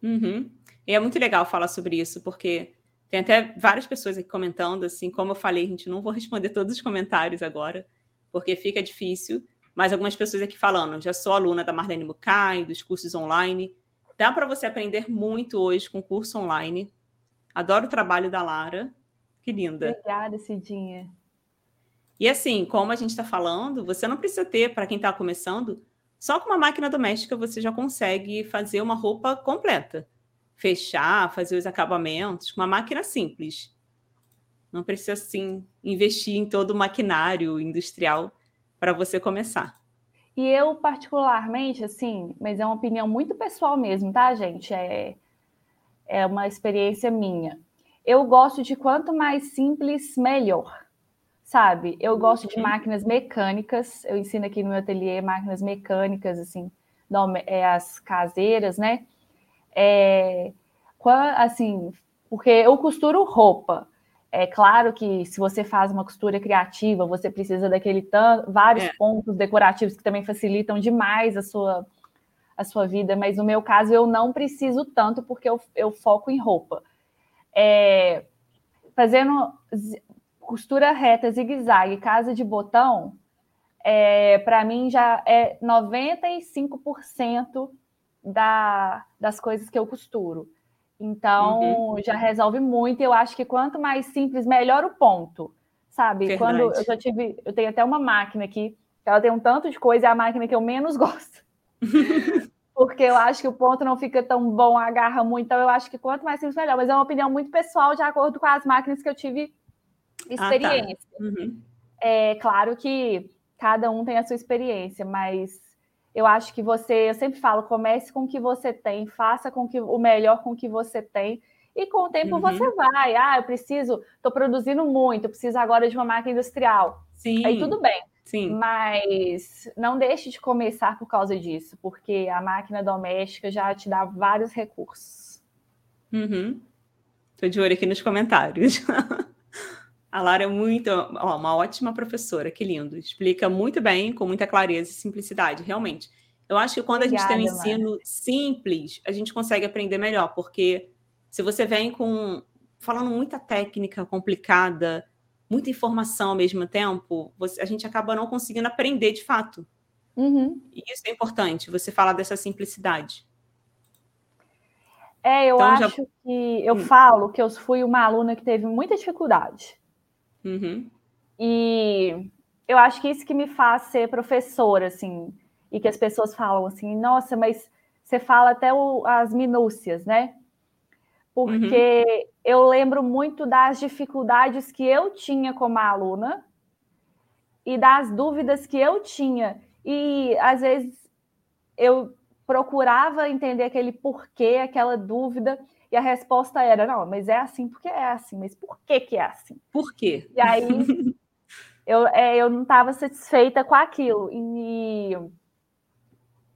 Uhum. E é muito legal falar sobre isso, porque tem até várias pessoas aqui comentando, assim, como eu falei, a gente não vou responder todos os comentários agora, porque fica difícil. Mas algumas pessoas aqui falando, já sou aluna da Marlene Mukai, dos cursos online. Dá para você aprender muito hoje com curso online. Adoro o trabalho da Lara. Que linda. Obrigada, Cidinha. E assim, como a gente está falando, você não precisa ter, para quem está começando, só com uma máquina doméstica você já consegue fazer uma roupa completa. fechar, fazer os acabamentos, uma máquina simples. Não precisa, assim, investir em todo o maquinário industrial para você começar. E eu, particularmente, assim, mas é uma opinião muito pessoal mesmo, tá, gente? É, é uma experiência minha. Eu gosto de quanto mais simples, melhor. Sabe? Eu gosto de uhum. máquinas mecânicas. Eu ensino aqui no meu ateliê máquinas mecânicas, assim, é, as caseiras, né? É, assim, porque eu costuro roupa. É claro que se você faz uma costura criativa, você precisa daquele tanto, vários é. pontos decorativos que também facilitam demais a sua, a sua vida, mas no meu caso eu não preciso tanto porque eu, eu foco em roupa. É, fazendo costura reta, zigue-zague, casa de botão, é, para mim já é 95% da, das coisas que eu costuro. Então, uhum. já resolve muito. Eu acho que quanto mais simples, melhor o ponto. Sabe? Verdade. Quando eu já tive, eu tenho até uma máquina aqui, ela tem um tanto de coisa, é a máquina que eu menos gosto. Porque eu acho que o ponto não fica tão bom, agarra muito. Então, eu acho que quanto mais simples, melhor. Mas é uma opinião muito pessoal, de acordo com as máquinas que eu tive experiência. Ah, tá. uhum. É claro que cada um tem a sua experiência, mas eu acho que você, eu sempre falo, comece com o que você tem, faça com que o melhor com o que você tem. E com o tempo uhum. você vai. Ah, eu preciso, estou produzindo muito, preciso agora de uma máquina industrial. Sim. Aí tudo bem. Sim. Mas não deixe de começar por causa disso, porque a máquina doméstica já te dá vários recursos. Uhum. Tô de olho aqui nos comentários. A Lara é muito, ó, uma ótima professora, que lindo. Explica muito bem, com muita clareza e simplicidade, realmente. Eu acho que quando Obrigada, a gente tem um ensino simples, a gente consegue aprender melhor, porque se você vem com falando muita técnica complicada, muita informação ao mesmo tempo, você, a gente acaba não conseguindo aprender de fato. Uhum. E isso é importante, você falar dessa simplicidade. É, eu então, acho já... que eu hum. falo que eu fui uma aluna que teve muita dificuldade. Uhum. E eu acho que isso que me faz ser professora, assim, e que as pessoas falam assim, nossa, mas você fala até o, as minúcias, né? Porque uhum. eu lembro muito das dificuldades que eu tinha como aluna e das dúvidas que eu tinha. E às vezes eu procurava entender aquele porquê, aquela dúvida, e a resposta era: não, mas é assim porque é assim, mas por que, que é assim? Por quê? E aí eu, é, eu não estava satisfeita com aquilo. E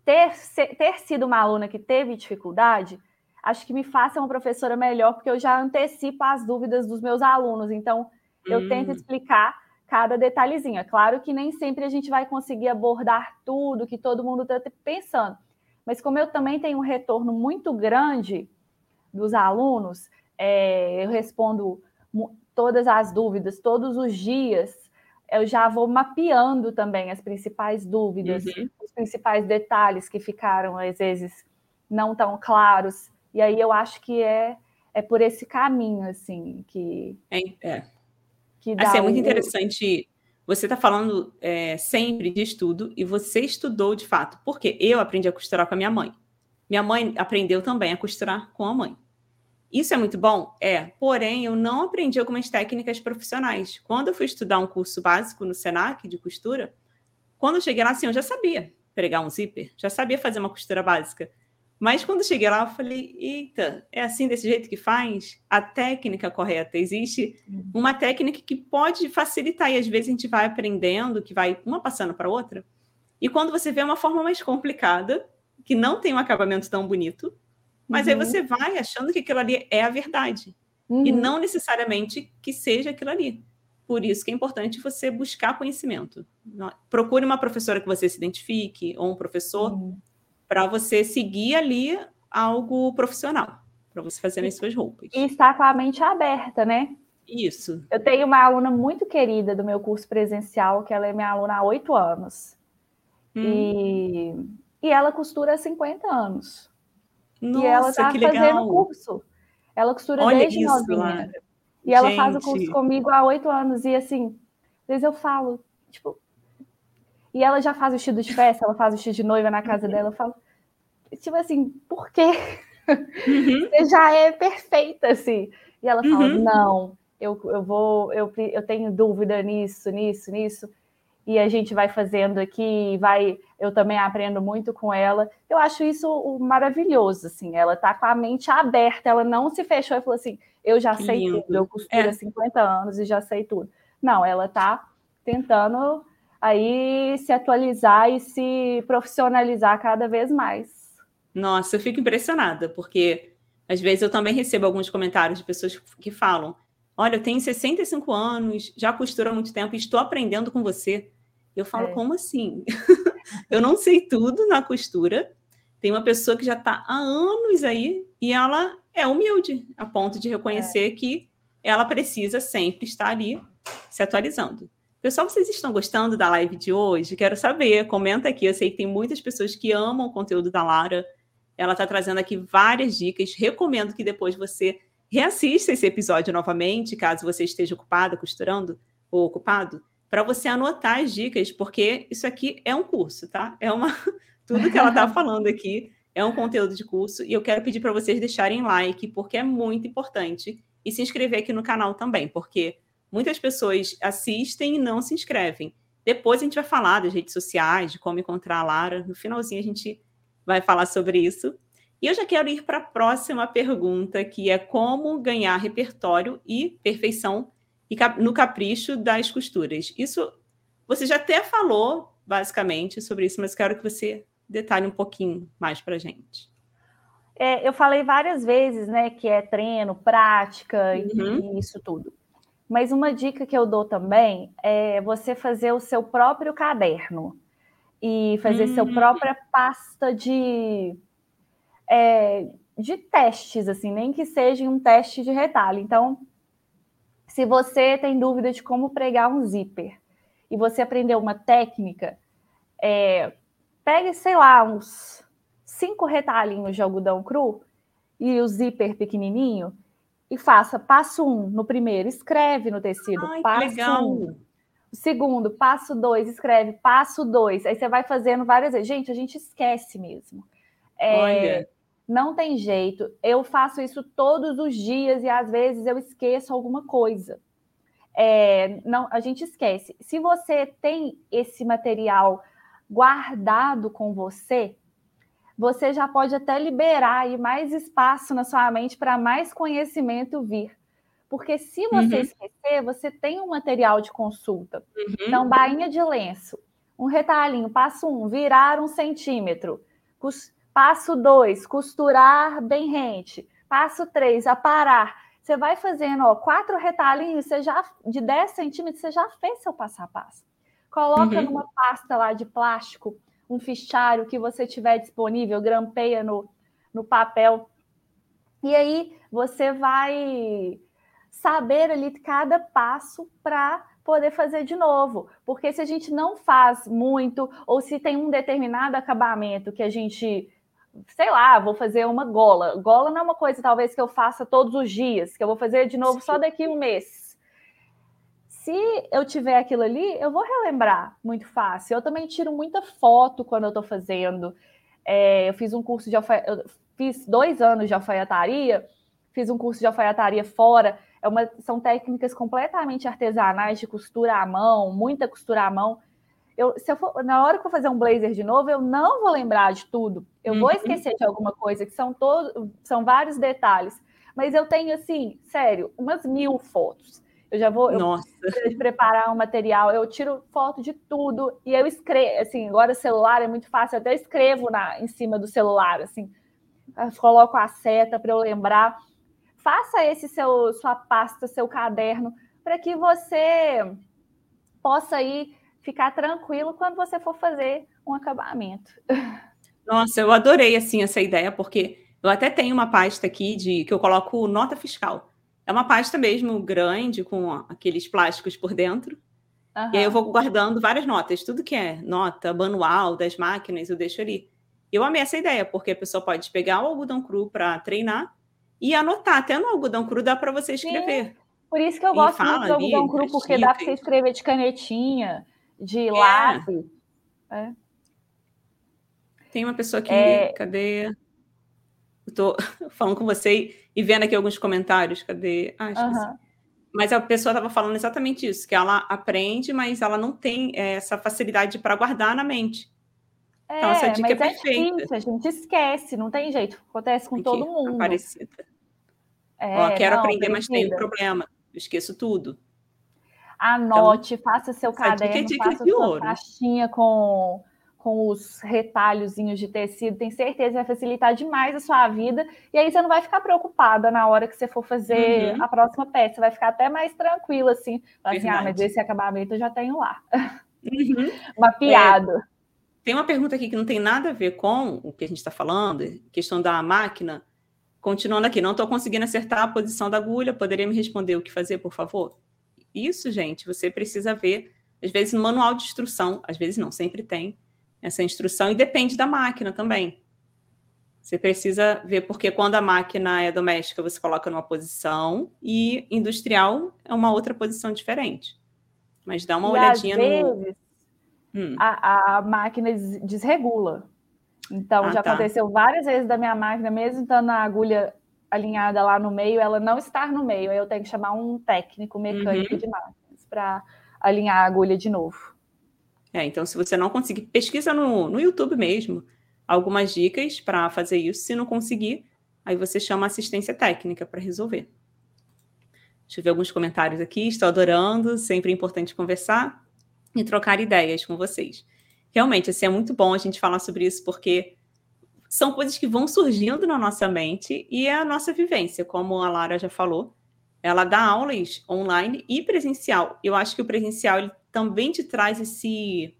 ter, ter sido uma aluna que teve dificuldade, acho que me faça uma professora melhor, porque eu já antecipo as dúvidas dos meus alunos. Então, eu hum. tento explicar cada detalhezinho. É claro que nem sempre a gente vai conseguir abordar tudo que todo mundo está pensando. Mas como eu também tenho um retorno muito grande dos alunos, é, eu respondo todas as dúvidas todos os dias. Eu já vou mapeando também as principais dúvidas, uhum. os principais detalhes que ficaram, às vezes, não tão claros. E aí eu acho que é, é por esse caminho, assim, que. É. é. Que dá assim, é muito interessante. Você está falando é, sempre de estudo e você estudou de fato. Porque eu aprendi a costurar com a minha mãe. Minha mãe aprendeu também a costurar com a mãe. Isso é muito bom? É. Porém, eu não aprendi algumas técnicas profissionais. Quando eu fui estudar um curso básico no Senac de costura, quando eu cheguei lá, assim, eu já sabia pregar um zíper, já sabia fazer uma costura básica. Mas quando cheguei lá, eu falei: eita, é assim desse jeito que faz? A técnica correta. Existe uhum. uma técnica que pode facilitar, e às vezes a gente vai aprendendo, que vai uma passando para outra. E quando você vê uma forma mais complicada, que não tem um acabamento tão bonito, mas uhum. aí você vai achando que aquilo ali é a verdade. Uhum. E não necessariamente que seja aquilo ali. Por isso que é importante você buscar conhecimento. Procure uma professora que você se identifique, ou um professor, uhum. para você seguir ali algo profissional, para você fazer nas suas roupas. E estar com a mente aberta, né? Isso. Eu tenho uma aluna muito querida do meu curso presencial, que ela é minha aluna há oito anos. Hum. E, e ela costura há 50 anos. Nossa, e ela está fazendo curso. Ela costura Olha desde isso, novinha. E ela Gente. faz o curso comigo há oito anos. E assim, às vezes eu falo, tipo. E ela já faz vestido de festa, ela faz vestido de noiva na casa dela. Eu falo, tipo assim, por quê? Uhum. Você já é perfeita, assim. E ela fala: uhum. não, eu, eu vou, eu, eu tenho dúvida nisso, nisso, nisso. E a gente vai fazendo aqui, vai, eu também aprendo muito com ela. Eu acho isso maravilhoso, assim. Ela tá com a mente aberta, ela não se fechou e falou assim: eu já que sei lindo. tudo, eu costuro é. há 50 anos e já sei tudo. Não, ela tá tentando aí se atualizar e se profissionalizar cada vez mais. Nossa, eu fico impressionada, porque às vezes eu também recebo alguns comentários de pessoas que falam: Olha, eu tenho 65 anos, já costuro há muito tempo e estou aprendendo com você. Eu falo, é. como assim? eu não sei tudo na costura. Tem uma pessoa que já está há anos aí e ela é humilde, a ponto de reconhecer é. que ela precisa sempre estar ali se atualizando. Pessoal, vocês estão gostando da live de hoje? Quero saber. Comenta aqui. Eu sei que tem muitas pessoas que amam o conteúdo da Lara. Ela está trazendo aqui várias dicas. Recomendo que depois você reassista esse episódio novamente, caso você esteja ocupado, costurando ou ocupado, para você anotar as dicas, porque isso aqui é um curso, tá? É uma. Tudo que ela está falando aqui é um conteúdo de curso. E eu quero pedir para vocês deixarem like, porque é muito importante. E se inscrever aqui no canal também, porque muitas pessoas assistem e não se inscrevem. Depois a gente vai falar das redes sociais, de como encontrar a Lara. No finalzinho a gente vai falar sobre isso. E eu já quero ir para a próxima pergunta, que é como ganhar repertório e perfeição no capricho das costuras. Isso você já até falou basicamente sobre isso, mas quero que você detalhe um pouquinho mais para a gente. É, eu falei várias vezes, né, que é treino, prática uhum. e isso tudo. Mas uma dica que eu dou também é você fazer o seu próprio caderno e fazer uhum. seu própria pasta de, é, de testes, assim, nem que seja um teste de retalho. Então, se você tem dúvida de como pregar um zíper e você aprendeu uma técnica, é, pegue, sei lá, uns cinco retalhinhos de algodão cru e o zíper pequenininho e faça passo um no primeiro, escreve no tecido, Ai, passo um Segundo, passo dois, escreve passo dois. Aí você vai fazendo várias vezes. Gente, a gente esquece mesmo. É, não tem jeito. Eu faço isso todos os dias e às vezes eu esqueço alguma coisa. É, não, a gente esquece. Se você tem esse material guardado com você, você já pode até liberar aí mais espaço na sua mente para mais conhecimento vir. Porque se você uhum. esquecer, você tem um material de consulta. Uhum. Então, bainha de lenço, um retalhinho, passo um, virar um centímetro. Passo dois, costurar bem rente. Passo três, aparar. Você vai fazendo ó, quatro retalhinhos, você já de 10 centímetros, você já fez seu passo a passo. Coloca uhum. numa pasta lá de plástico, um fichário que você tiver disponível, grampeia no, no papel. E aí você vai saber ali cada passo para poder fazer de novo. Porque se a gente não faz muito, ou se tem um determinado acabamento que a gente, sei lá, vou fazer uma gola. Gola não é uma coisa, talvez, que eu faça todos os dias, que eu vou fazer de novo só daqui um mês. Se eu tiver aquilo ali, eu vou relembrar muito fácil. Eu também tiro muita foto quando eu estou fazendo. É, eu fiz um curso de alfaiataria, fiz dois anos de alfaiataria, fiz um curso de alfaiataria fora é uma, são técnicas completamente artesanais de costura à mão, muita costura à mão. Eu, se eu for, na hora que eu fazer um blazer de novo, eu não vou lembrar de tudo. Eu uhum. vou esquecer de alguma coisa, que são todos, são vários detalhes. Mas eu tenho, assim, sério, umas mil fotos. Eu já vou Nossa. Eu, preparar um material, eu tiro foto de tudo e eu escrevo, assim, agora o celular é muito fácil, eu até escrevo na, em cima do celular, assim, coloco a seta para eu lembrar faça esse seu sua pasta, seu caderno, para que você possa aí ficar tranquilo quando você for fazer um acabamento. Nossa, eu adorei assim essa ideia, porque eu até tenho uma pasta aqui de que eu coloco nota fiscal. É uma pasta mesmo grande com aqueles plásticos por dentro. Uhum. E aí eu vou guardando várias notas, tudo que é nota, manual das máquinas, eu deixo ali. Eu amei essa ideia, porque a pessoa pode pegar o algodão cru para treinar e anotar. Até no algodão cru dá para você escrever. Sim. Por isso que eu gosto muito do algodão cru, porque dá para você escrever de canetinha, de é. lápis. É. Tem uma pessoa aqui, é... cadê? Tô falando com você e vendo aqui alguns comentários. Cadê? Ah, Uhum. Mas a pessoa estava falando exatamente isso, que ela aprende, mas ela não tem é, essa facilidade para guardar na mente. É, então, essa dica é perfeita. É difícil, a gente esquece, não tem jeito. Acontece com aqui, todo mundo. Aparecida. É, Ó, quero não, aprender, mas tenho um problema. Eu esqueço tudo. Anote, então, faça seu caderno, faça sua ouro. pastinha com com os retalhozinhos de tecido, tem certeza que vai facilitar demais a sua vida. E aí você não vai ficar preocupada na hora que você for fazer uhum. a próxima peça, você vai ficar até mais tranquila, assim. assim, ah, mas esse acabamento eu já tenho lá. Uhum. Mapeado. É, tem uma pergunta aqui que não tem nada a ver com o que a gente está falando, questão da máquina. Continuando aqui, não estou conseguindo acertar a posição da agulha, poderia me responder o que fazer, por favor? Isso, gente, você precisa ver, às vezes, no manual de instrução, às vezes não, sempre tem essa instrução e depende da máquina também. Você precisa ver, porque quando a máquina é doméstica, você coloca numa posição e industrial é uma outra posição diferente. Mas dá uma e olhadinha no. Vezes, hum. a, a, máquina desregula. Então, ah, já tá. aconteceu várias vezes da minha máquina, mesmo estando a agulha alinhada lá no meio, ela não estar no meio. Aí eu tenho que chamar um técnico mecânico uhum. de máquinas para alinhar a agulha de novo. É, então, se você não conseguir, pesquisa no, no YouTube mesmo algumas dicas para fazer isso. Se não conseguir, aí você chama assistência técnica para resolver. Deixa eu ver alguns comentários aqui. Estou adorando, sempre é importante conversar e trocar ideias com vocês. Realmente, assim, é muito bom a gente falar sobre isso, porque são coisas que vão surgindo na nossa mente e é a nossa vivência, como a Lara já falou. Ela dá aulas online e presencial. Eu acho que o presencial ele também te traz esse,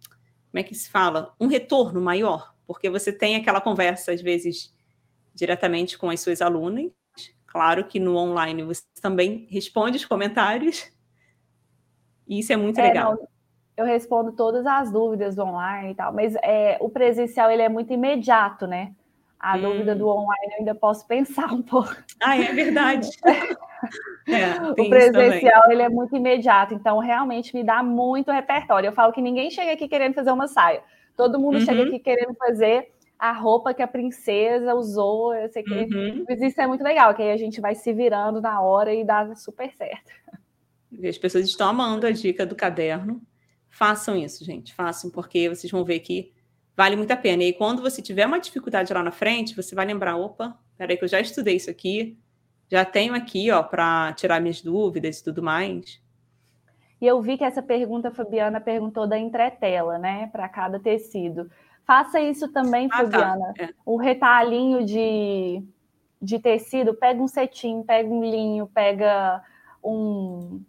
como é que se fala? Um retorno maior, porque você tem aquela conversa, às vezes, diretamente com as suas alunas. Claro que no online você também responde os comentários. E isso é muito é, legal. Não, eu respondo todas as dúvidas online e tal, mas é, o presencial ele é muito imediato, né? A hum. dúvida do online eu ainda posso pensar um pouco. Ah, é verdade. É, o presencial ele é muito imediato, então realmente me dá muito repertório. Eu falo que ninguém chega aqui querendo fazer uma saia. Todo mundo uhum. chega aqui querendo fazer a roupa que a princesa usou, eu sei que uhum. mas isso é muito legal, que aí a gente vai se virando na hora e dá super certo. As pessoas estão amando a dica do caderno. Façam isso, gente, façam, porque vocês vão ver que vale muito a pena. E quando você tiver uma dificuldade lá na frente, você vai lembrar, opa, peraí que eu já estudei isso aqui, já tenho aqui, ó, para tirar minhas dúvidas e tudo mais. E eu vi que essa pergunta, a Fabiana perguntou da entretela, né, para cada tecido. Faça isso também, ah, tá. Fabiana. Tá. É. O retalhinho de, de tecido, pega um cetim, pega um linho, pega um,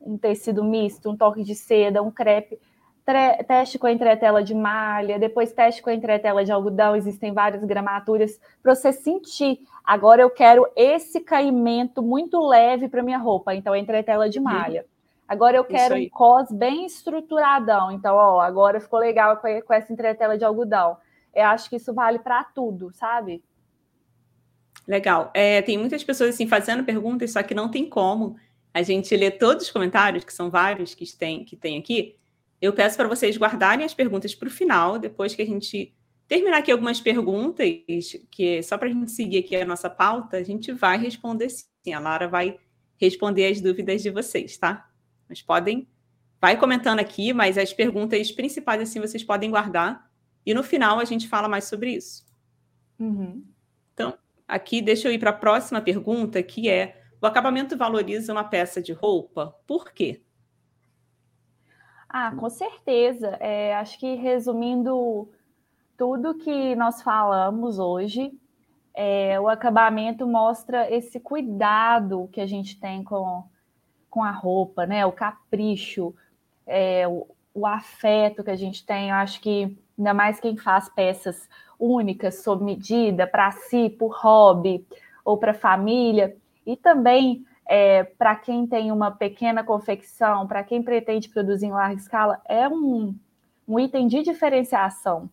um tecido misto, um toque de seda, um crepe teste com a entretela de malha, depois teste com a entretela de algodão, existem várias gramaturas, para você sentir. Agora eu quero esse caimento muito leve para minha roupa, então a entretela de uhum. malha. Agora eu quero um cos bem estruturadão, então, ó, agora ficou legal com essa entretela de algodão. Eu acho que isso vale para tudo, sabe? Legal. É, tem muitas pessoas assim fazendo perguntas, só que não tem como a gente ler todos os comentários, que são vários que tem, que tem aqui, eu peço para vocês guardarem as perguntas para o final, depois que a gente terminar aqui algumas perguntas, que só para a gente seguir aqui a nossa pauta, a gente vai responder sim. A Lara vai responder as dúvidas de vocês, tá? Mas podem, vai comentando aqui, mas as perguntas principais, assim, vocês podem guardar. E no final a gente fala mais sobre isso. Uhum. Então, aqui deixa eu ir para a próxima pergunta, que é: o acabamento valoriza uma peça de roupa? Por quê? Ah, com certeza. É, acho que resumindo tudo que nós falamos hoje, é, o acabamento mostra esse cuidado que a gente tem com, com a roupa, né? O capricho, é, o, o afeto que a gente tem. Eu acho que ainda mais quem faz peças únicas, sob medida, para si, por hobby ou para família, e também é, para quem tem uma pequena confecção, para quem pretende produzir em larga escala, é um, um item de diferenciação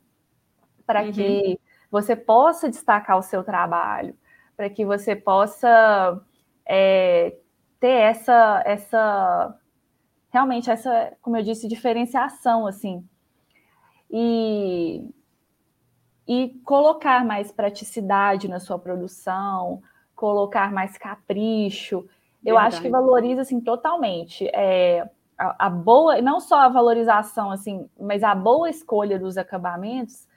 para uhum. que você possa destacar o seu trabalho, para que você possa é, ter essa, essa realmente essa, como eu disse, diferenciação assim. E, e colocar mais praticidade na sua produção, colocar mais capricho. Eu Verdade. acho que valoriza assim totalmente. É, a, a, boa, não só a valorização assim, mas a boa escolha dos acabamentos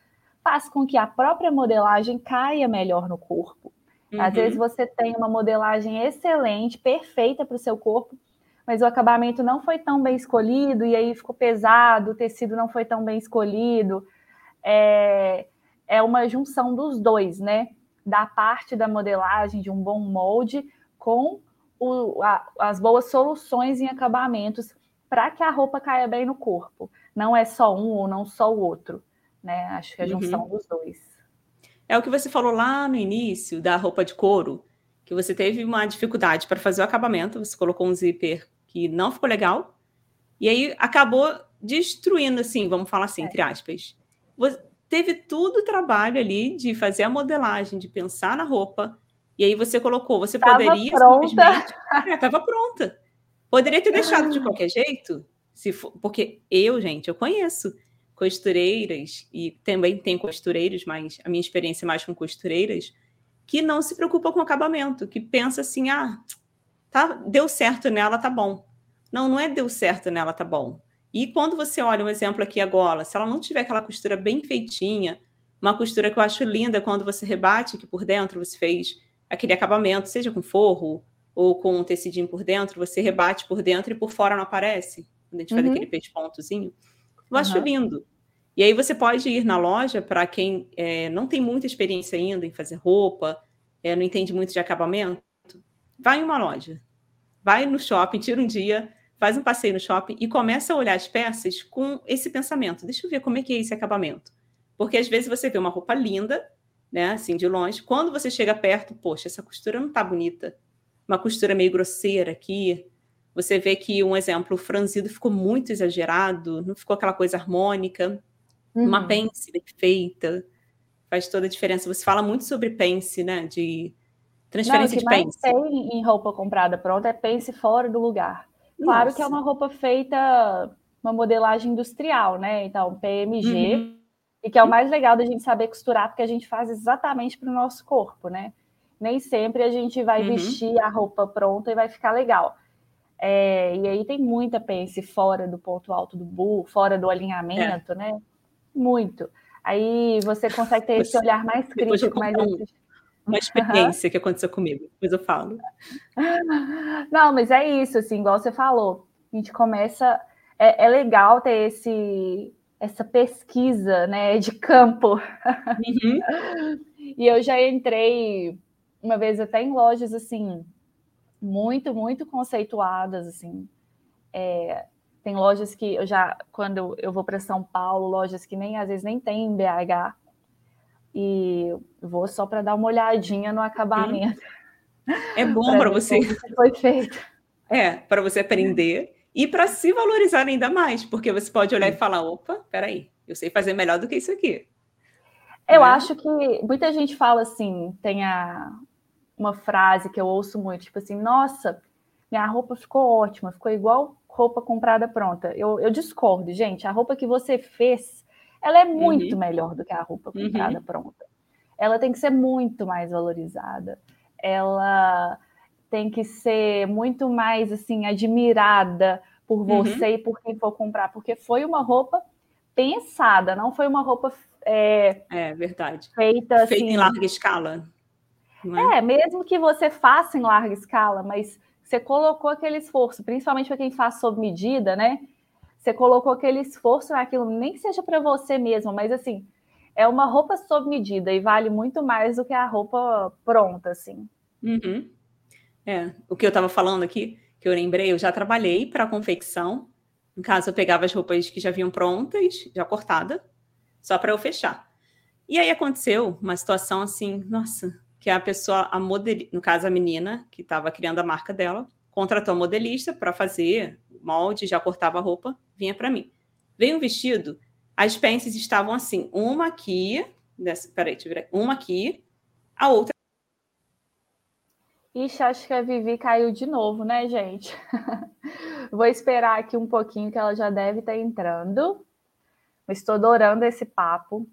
faz com que a própria modelagem caia melhor no corpo. Uhum. Às vezes você tem uma modelagem excelente, perfeita para o seu corpo, mas o acabamento não foi tão bem escolhido e aí ficou pesado, o tecido não foi tão bem escolhido. É, é uma junção dos dois, né? Da parte da modelagem, de um bom molde, com o, a, as boas soluções em acabamentos para que a roupa caia bem no corpo. Não é só um ou não só o outro, né? Acho que é a junção uhum. dos dois. É o que você falou lá no início da roupa de couro, que você teve uma dificuldade para fazer o acabamento, você colocou um zíper que não ficou legal, e aí acabou destruindo, assim, vamos falar assim, é. entre aspas. Você teve todo o trabalho ali de fazer a modelagem, de pensar na roupa, e aí você colocou, você tava poderia pronta. simplesmente. Estava é, pronta. Poderia ter deixado de qualquer jeito, se for, porque eu, gente, eu conheço costureiras e também tem costureiros, mas a minha experiência é mais com costureiras que não se preocupam com acabamento, que pensa assim, ah, tá, deu certo nela, tá bom. Não, não é deu certo nela, tá bom. E quando você olha um exemplo aqui a gola, se ela não tiver aquela costura bem feitinha, uma costura que eu acho linda quando você rebate que por dentro você fez aquele acabamento, seja com forro ou com um tecidinho por dentro, você rebate por dentro e por fora não aparece. Quando a gente uhum. faz aquele peixe pontozinho. Eu acho uhum. lindo. E aí você pode ir na loja para quem é, não tem muita experiência ainda em fazer roupa, é, não entende muito de acabamento, vai em uma loja. Vai no shopping, tira um dia, faz um passeio no shopping e começa a olhar as peças com esse pensamento. Deixa eu ver como é que é esse acabamento. Porque às vezes você vê uma roupa linda, né, assim, de longe. Quando você chega perto, poxa, essa costura não tá bonita. Uma costura meio grosseira aqui. Você vê que um exemplo, o franzido ficou muito exagerado, não ficou aquela coisa harmônica. Uhum. Uma pence bem feita faz toda a diferença. Você fala muito sobre pence, né? De transferência Não, de pence. tem em roupa comprada pronta é pence fora do lugar. Claro Nossa. que é uma roupa feita, uma modelagem industrial, né? Então, PMG, uhum. E que é o mais legal da gente saber costurar, porque a gente faz exatamente para o nosso corpo, né? Nem sempre a gente vai uhum. vestir a roupa pronta e vai ficar legal. É, e aí tem muita pence fora do ponto alto do burro, fora do alinhamento, é. né? Muito. Aí você consegue ter esse olhar mais crítico, mais uma experiência uhum. que aconteceu comigo, depois eu falo. Não, mas é isso, assim, igual você falou, a gente começa. É, é legal ter esse, essa pesquisa né, de campo. Uhum. e eu já entrei uma vez até em lojas assim, muito, muito conceituadas, assim. É, tem lojas que eu já, quando eu vou para São Paulo, lojas que nem às vezes nem tem em BH, e vou só para dar uma olhadinha no acabamento. É bom para você. Foi feito. É, para você aprender e para se valorizar ainda mais, porque você pode olhar e falar: opa, peraí, eu sei fazer melhor do que isso aqui. Eu né? acho que muita gente fala assim, tem a, uma frase que eu ouço muito, tipo assim, nossa, minha roupa ficou ótima, ficou igual roupa comprada pronta. Eu, eu discordo, gente. A roupa que você fez, ela é muito uhum. melhor do que a roupa uhum. comprada uhum. pronta. Ela tem que ser muito mais valorizada. Ela tem que ser muito mais assim admirada por uhum. você uhum. e por quem for comprar, porque foi uma roupa pensada, não foi uma roupa é, é verdade feita, feita assim, em larga escala. É? é? mesmo que você faça em larga escala, mas você colocou aquele esforço, principalmente para quem faz sob medida, né? Você colocou aquele esforço naquilo, nem seja para você mesmo, mas assim, é uma roupa sob medida e vale muito mais do que a roupa pronta, assim. Uhum. É, o que eu estava falando aqui, que eu lembrei, eu já trabalhei para confecção. No caso, eu pegava as roupas que já vinham prontas, já cortada, só para eu fechar. E aí aconteceu uma situação assim, nossa, que a pessoa, a model, no caso a menina que estava criando a marca dela, contratou a modelista para fazer molde, já cortava a roupa, vinha para mim. Veio um vestido, as pences estavam assim, uma aqui, dessa, peraí, uma aqui, a outra. Ixi, acho que a Vivi caiu de novo, né, gente? Vou esperar aqui um pouquinho que ela já deve estar entrando. Estou adorando esse papo.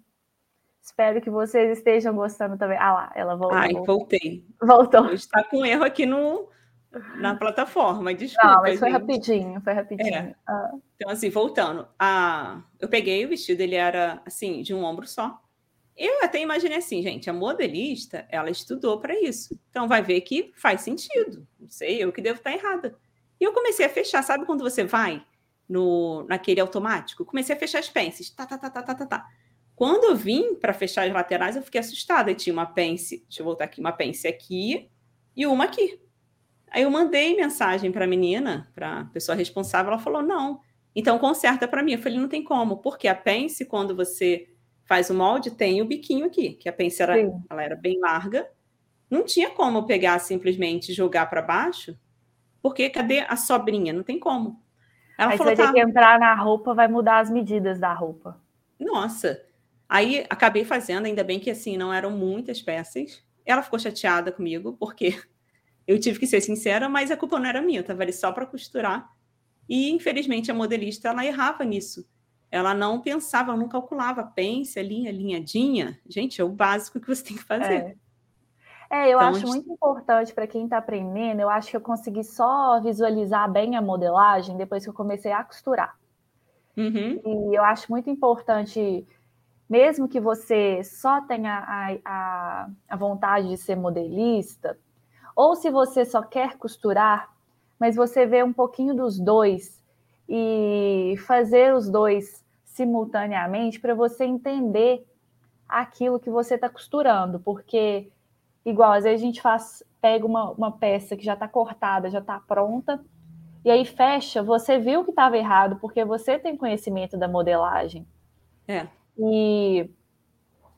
Espero que vocês estejam gostando também. Ah lá, ela voltou. Ai, voltei. Voltou. Está com erro aqui no, na plataforma, desculpa. Não, mas foi gente. rapidinho, foi rapidinho. É. Ah. Então, assim, voltando. A... Eu peguei o vestido, ele era, assim, de um ombro só. Eu até imaginei assim, gente, a modelista, ela estudou para isso. Então, vai ver que faz sentido. Não sei, eu que devo estar errada. E eu comecei a fechar, sabe quando você vai no naquele automático? Comecei a fechar as pences. Tá, tá, tá, tá, tá, tá, tá. Quando eu vim para fechar as laterais, eu fiquei assustada. E tinha uma pence, deixa eu voltar aqui, uma pence aqui e uma aqui. Aí eu mandei mensagem para a menina, para a pessoa responsável, ela falou: não, então conserta para mim. Eu falei: não tem como, porque a pence, quando você faz o molde, tem o biquinho aqui, que a pence era, ela era bem larga. Não tinha como pegar simplesmente e jogar para baixo, porque cadê a sobrinha? Não tem como. Ela Aí falou, você vai ter tá. que entrar na roupa, vai mudar as medidas da roupa. Nossa. Aí acabei fazendo, ainda bem que assim, não eram muitas peças. Ela ficou chateada comigo, porque eu tive que ser sincera, mas a culpa não era minha, eu estava ali só para costurar. E, infelizmente, a modelista, ela errava nisso. Ela não pensava, não calculava. Pense, linha alinhadinha. Gente, é o básico que você tem que fazer. É, é eu então, acho muito importante para quem está aprendendo. Eu acho que eu consegui só visualizar bem a modelagem depois que eu comecei a costurar. Uhum. E eu acho muito importante, mesmo que você só tenha a, a, a vontade de ser modelista, ou se você só quer costurar, mas você vê um pouquinho dos dois e fazer os dois simultaneamente para você entender aquilo que você está costurando, porque igual às vezes a gente faz, pega uma, uma peça que já está cortada, já está pronta, e aí fecha, você viu que estava errado, porque você tem conhecimento da modelagem. É. E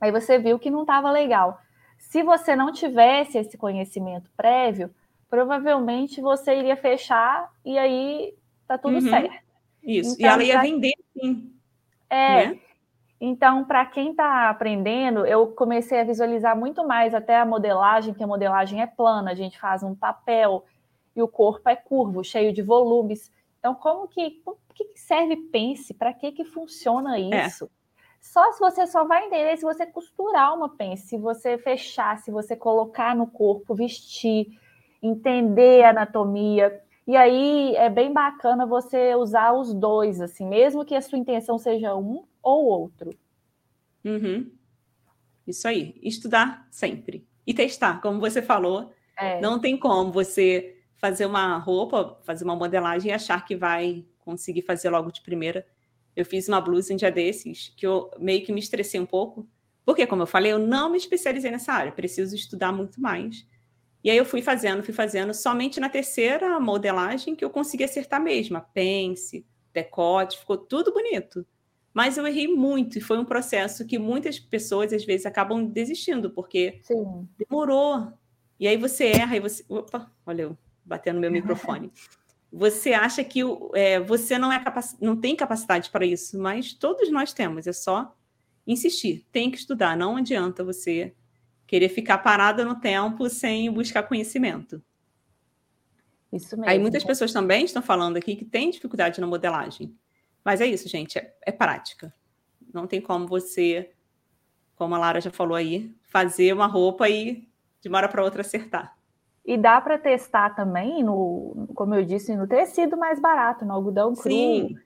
aí você viu que não estava legal. Se você não tivesse esse conhecimento prévio, provavelmente você iria fechar e aí tá tudo uhum. certo. Isso. Então, e ela ia vender sim. É. Né? Então, para quem está aprendendo, eu comecei a visualizar muito mais até a modelagem, que a modelagem é plana, a gente faz um papel e o corpo é curvo, cheio de volumes. Então, como que, como que serve pence? Para que que funciona é. isso? É. Só se você só vai entender se você costurar uma pence, se você fechar, se você colocar no corpo, vestir, entender a anatomia. E aí é bem bacana você usar os dois, assim, mesmo que a sua intenção seja um ou outro. Uhum. Isso aí, estudar sempre. E testar, como você falou, é. não tem como você fazer uma roupa, fazer uma modelagem e achar que vai conseguir fazer logo de primeira. Eu fiz uma blusa um dia desses que eu meio que me estressei um pouco, porque, como eu falei, eu não me especializei nessa área, preciso estudar muito mais. E aí eu fui fazendo, fui fazendo, somente na terceira modelagem que eu consegui acertar mesmo, a pence, decote, ficou tudo bonito. Mas eu errei muito e foi um processo que muitas pessoas às vezes acabam desistindo, porque Sim. demorou. E aí você erra e você. Opa, olha eu batendo no meu microfone você acha que é, você não, é capac... não tem capacidade para isso, mas todos nós temos, é só insistir, tem que estudar, não adianta você querer ficar parada no tempo sem buscar conhecimento. Isso mesmo. Aí muitas pessoas também estão falando aqui que tem dificuldade na modelagem, mas é isso, gente, é, é prática. Não tem como você, como a Lara já falou aí, fazer uma roupa e de uma hora para outra acertar. E dá para testar também, no, como eu disse, no tecido mais barato, no algodão cru. Sim.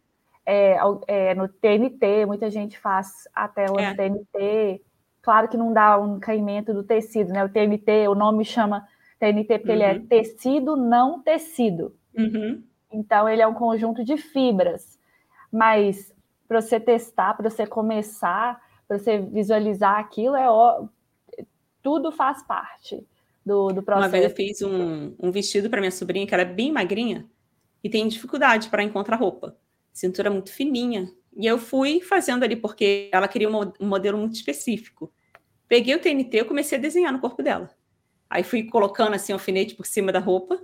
É, é, no TNT, muita gente faz a tela é. TNT. Claro que não dá um caimento do tecido, né? O TNT, o nome chama TNT porque uhum. ele é uhum. tecido não tecido. Uhum. Então, ele é um conjunto de fibras. Mas para você testar, para você começar, para você visualizar aquilo, é ó, tudo faz parte do, do processo. Uma vez eu fiz um, um vestido para minha sobrinha, que era é bem magrinha, e tem dificuldade para encontrar roupa. Cintura muito fininha. E eu fui fazendo ali, porque ela queria um, modelo muito específico. Peguei o TNT e comecei a desenhar no corpo dela. Aí fui colocando assim alfinete por cima da roupa,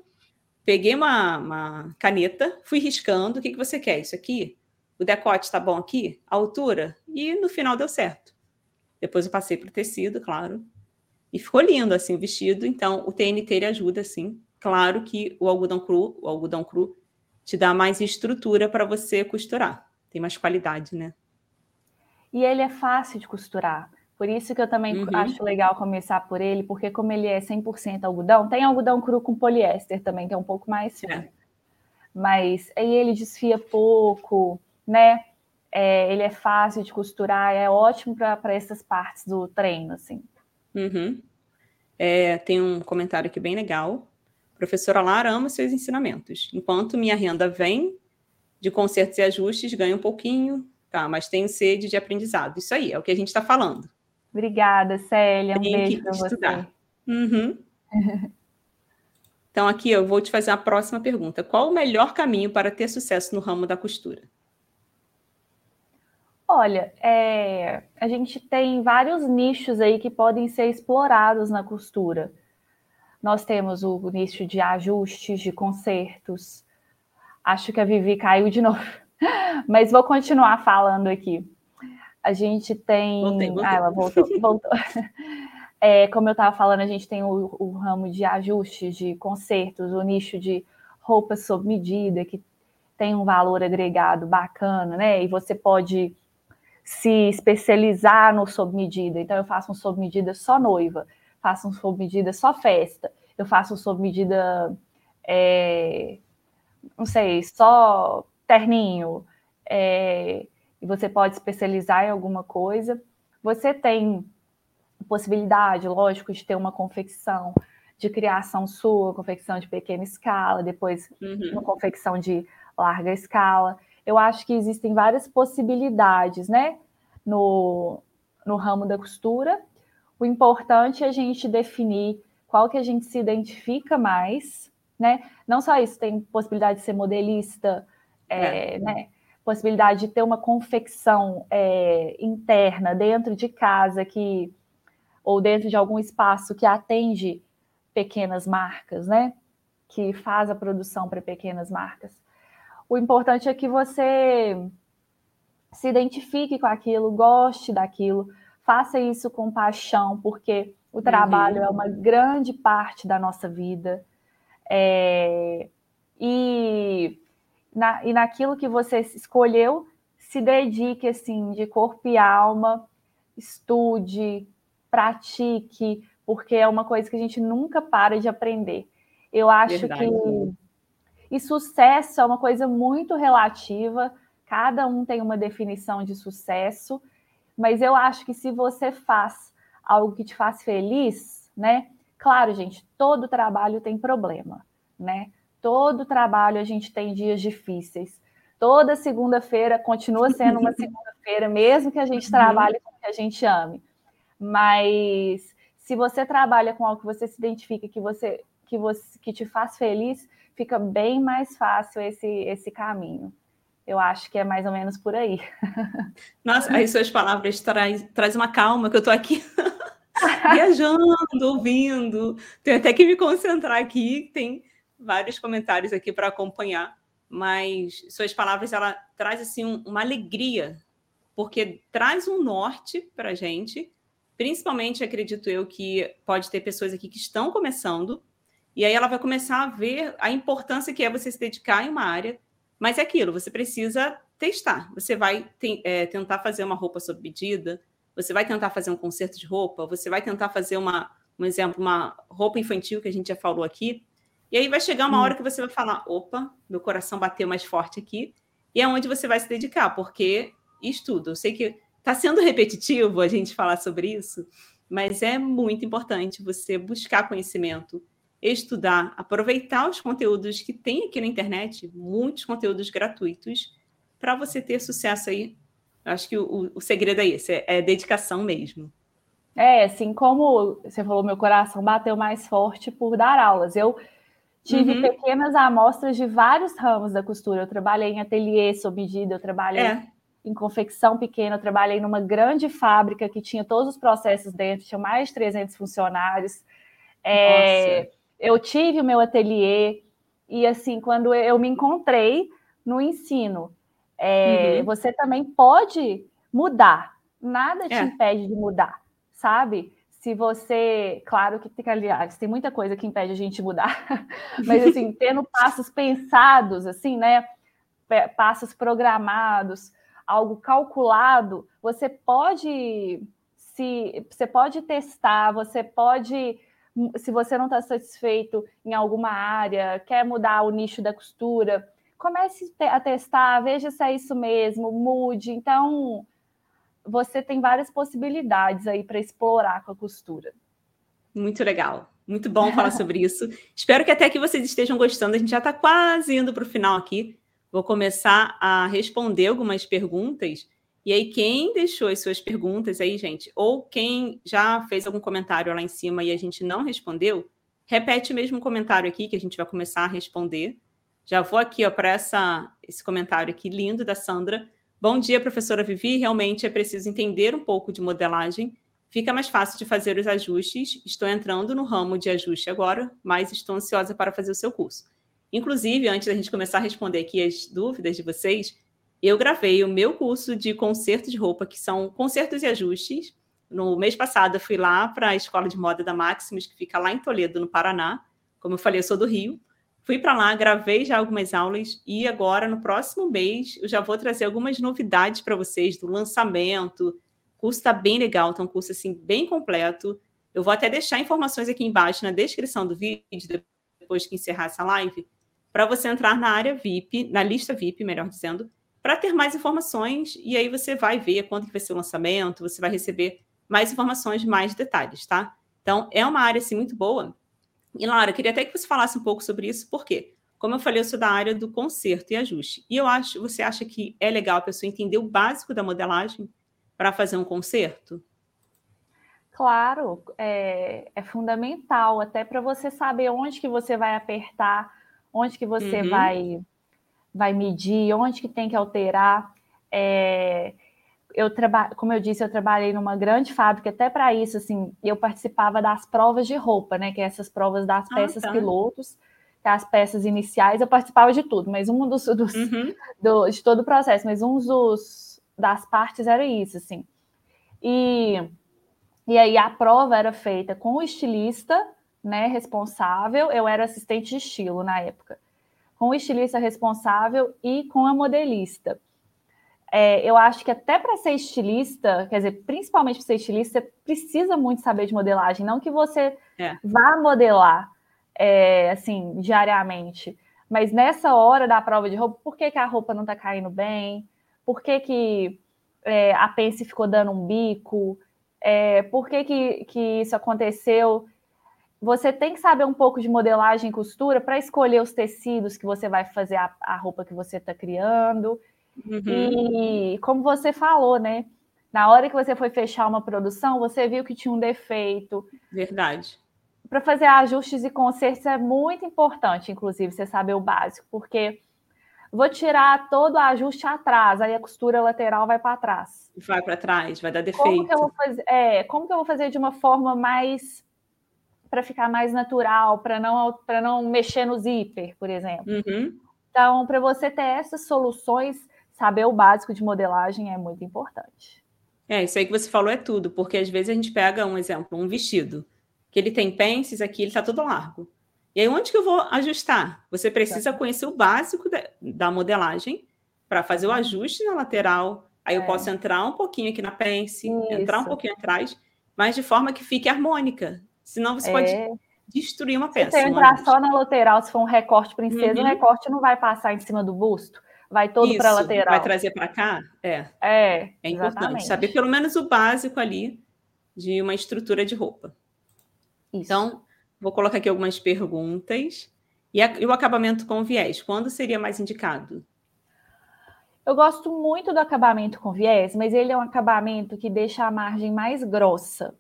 peguei uma, uma caneta, fui riscando. O que, que você quer? Isso aqui? O decote está bom aqui? A altura? E no final deu certo. Depois eu passei para o tecido, claro. E ficou lindo assim o vestido. Então, o TNT ele ajuda, assim. Claro que o algodão cru, o algodão cru te dá mais estrutura para você costurar. Tem mais qualidade, né? E ele é fácil de costurar. Por isso que eu também uhum. acho legal começar por ele, porque como ele é 100% algodão, tem algodão cru com poliéster também, que é um pouco mais fino. É. Mas aí ele desfia pouco, né? É, ele é fácil de costurar, é ótimo para essas partes do treino, assim. Uhum. É, tem um comentário aqui bem legal. Professora Lara ama seus ensinamentos. Enquanto minha renda vem de consertos e ajustes, ganho um pouquinho, tá? Mas tenho sede de aprendizado. Isso aí, é o que a gente está falando. Obrigada, Célia. Um Tem beijo para você. Uhum. então, aqui eu vou te fazer a próxima pergunta. Qual o melhor caminho para ter sucesso no ramo da costura? Olha, é, a gente tem vários nichos aí que podem ser explorados na costura. Nós temos o nicho de ajustes, de consertos. Acho que a Vivi caiu de novo, mas vou continuar falando aqui. A gente tem. Voltei, voltei. Ah, ela voltou, voltou. É, como eu estava falando, a gente tem o, o ramo de ajustes, de consertos, o nicho de roupas sob medida, que tem um valor agregado bacana, né? E você pode se especializar no sob medida. Então, eu faço um sob medida só noiva, faço um sob medida só festa, eu faço um sob medida, é, não sei, só terninho. É, e você pode especializar em alguma coisa. Você tem possibilidade, lógico, de ter uma confecção de criação sua, confecção de pequena escala, depois uhum. uma confecção de larga escala eu acho que existem várias possibilidades, né, no, no ramo da costura. O importante é a gente definir qual que a gente se identifica mais, né? Não só isso, tem possibilidade de ser modelista, é, é. né? Possibilidade de ter uma confecção é, interna dentro de casa que ou dentro de algum espaço que atende pequenas marcas, né? Que faz a produção para pequenas marcas. O importante é que você se identifique com aquilo, goste daquilo, faça isso com paixão, porque o uhum. trabalho uhum. é uma grande parte da nossa vida. É, e, na, e naquilo que você escolheu, se dedique assim, de corpo e alma, estude, pratique, porque é uma coisa que a gente nunca para de aprender. Eu acho Verdade. que e sucesso é uma coisa muito relativa, cada um tem uma definição de sucesso, mas eu acho que se você faz algo que te faz feliz, né? Claro, gente, todo trabalho tem problema, né? Todo trabalho a gente tem dias difíceis. Toda segunda-feira continua sendo uma segunda-feira, mesmo que a gente uhum. trabalhe com o que a gente ame. Mas se você trabalha com algo que você se identifica, que você que você que te faz feliz, fica bem mais fácil esse, esse caminho. Eu acho que é mais ou menos por aí. Nossa, aí suas palavras traz, traz uma calma que eu estou aqui viajando, ouvindo. Tenho até que me concentrar aqui, tem vários comentários aqui para acompanhar, mas suas palavras ela traz assim uma alegria, porque traz um norte para a gente. Principalmente acredito eu que pode ter pessoas aqui que estão começando e aí ela vai começar a ver a importância que é você se dedicar em uma área. Mas é aquilo, você precisa testar. Você vai é, tentar fazer uma roupa sob medida, você vai tentar fazer um conserto de roupa, você vai tentar fazer uma, um exemplo, uma roupa infantil que a gente já falou aqui. E aí vai chegar uma hum. hora que você vai falar: opa, meu coração bateu mais forte aqui. E é onde você vai se dedicar, porque estudo. Eu sei que está sendo repetitivo a gente falar sobre isso, mas é muito importante você buscar conhecimento, estudar, aproveitar os conteúdos que tem aqui na internet, muitos conteúdos gratuitos, para você ter sucesso aí. Acho que o, o segredo é esse, é, é dedicação mesmo. É, assim como você falou, meu coração bateu mais forte por dar aulas. Eu tive uhum. pequenas amostras de vários ramos da costura. Eu trabalhei em ateliê sob medida, eu trabalhei é. em confecção pequena, eu trabalhei numa grande fábrica que tinha todos os processos dentro, tinha mais de 300 funcionários. É, eu tive o meu ateliê e assim quando eu me encontrei no ensino, é, uhum. você também pode mudar. Nada te é. impede de mudar, sabe? Se você, claro que tem, aliás, tem muita coisa que impede a gente mudar, mas assim, tendo passos pensados, assim, né? Passos programados, algo calculado, você pode se você pode testar, você pode, se você não está satisfeito em alguma área, quer mudar o nicho da costura, comece a testar, veja se é isso mesmo, mude. Então, você tem várias possibilidades aí para explorar com a costura. Muito legal. Muito bom falar sobre isso. Espero que até que vocês estejam gostando. A gente já está quase indo para o final aqui. Vou começar a responder algumas perguntas. E aí, quem deixou as suas perguntas aí, gente, ou quem já fez algum comentário lá em cima e a gente não respondeu, repete o mesmo comentário aqui que a gente vai começar a responder. Já vou aqui para esse comentário aqui lindo da Sandra. Bom dia, professora Vivi. Realmente é preciso entender um pouco de modelagem. Fica mais fácil de fazer os ajustes. Estou entrando no ramo de ajuste agora, mas estou ansiosa para fazer o seu curso. Inclusive, antes da gente começar a responder aqui as dúvidas de vocês, eu gravei o meu curso de conserto de roupa, que são consertos e ajustes. No mês passado, eu fui lá para a Escola de Moda da Maximus, que fica lá em Toledo, no Paraná. Como eu falei, eu sou do Rio. Fui para lá, gravei já algumas aulas e agora, no próximo mês, eu já vou trazer algumas novidades para vocês do lançamento. O curso está bem legal, está um curso assim, bem completo. Eu vou até deixar informações aqui embaixo na descrição do vídeo, depois que encerrar essa live, para você entrar na área VIP, na lista VIP, melhor dizendo, para ter mais informações. E aí você vai ver quando que vai ser o lançamento, você vai receber mais informações, mais detalhes, tá? Então, é uma área assim, muito boa e, Laura, queria até que você falasse um pouco sobre isso, porque, como eu falei, eu sou da área do conserto e ajuste. E eu acho, você acha que é legal a pessoa entender o básico da modelagem para fazer um conserto? Claro, é, é fundamental, até para você saber onde que você vai apertar, onde que você uhum. vai, vai medir, onde que tem que alterar. É, eu trabalho, como eu disse, eu trabalhei numa grande fábrica até para isso, assim, eu participava das provas de roupa, né, que é essas provas das ah, peças tá. pilotos, que é as peças iniciais, eu participava de tudo, mas um dos, dos uhum. do, de todo o processo, mas um dos das partes era isso, assim. E e aí a prova era feita com o estilista, né, responsável, eu era assistente de estilo na época. Com o estilista responsável e com a modelista é, eu acho que até para ser estilista, quer dizer, principalmente para ser estilista, você precisa muito saber de modelagem. Não que você é. vá modelar é, assim diariamente, mas nessa hora da prova de roupa, por que, que a roupa não está caindo bem? Por que, que é, a pence ficou dando um bico? É, por que, que, que isso aconteceu? Você tem que saber um pouco de modelagem e costura para escolher os tecidos que você vai fazer a, a roupa que você está criando. Uhum. E como você falou, né? Na hora que você foi fechar uma produção, você viu que tinha um defeito. Verdade. Para fazer ajustes e consertos é muito importante, inclusive, você saber o básico, porque vou tirar todo o ajuste atrás, aí a costura lateral vai para trás. Vai para trás, vai dar defeito. Como que eu vou fazer, é, como que eu vou fazer de uma forma mais para ficar mais natural, para não para não mexer no zíper, por exemplo. Uhum. Então, para você ter essas soluções, saber o básico de modelagem é muito importante. É, isso aí que você falou é tudo, porque às vezes a gente pega um exemplo, um vestido, que ele tem pences aqui, ele está todo largo. E aí, onde que eu vou ajustar? Você precisa conhecer o básico da, modelagem para fazer o uhum. ajuste na lateral. Aí é. eu posso entrar um pouquinho aqui na pence, Isso. entrar um pouquinho atrás, mas de forma que fique harmônica. Senão você é. pode destruir uma peça. Se você entrar só na lateral, se for um recorte princesa, uhum. o recorte não vai passar em cima do busto vai todo para a lateral. Vai trazer para cá? É. É. É importante exatamente. saber pelo menos o básico ali de uma estrutura de roupa. Isso. Então, vou colocar aqui algumas perguntas. E, a, e o acabamento com viés, quando seria mais indicado? Eu gosto muito do acabamento com viés, mas ele é um acabamento que deixa a margem mais grossa.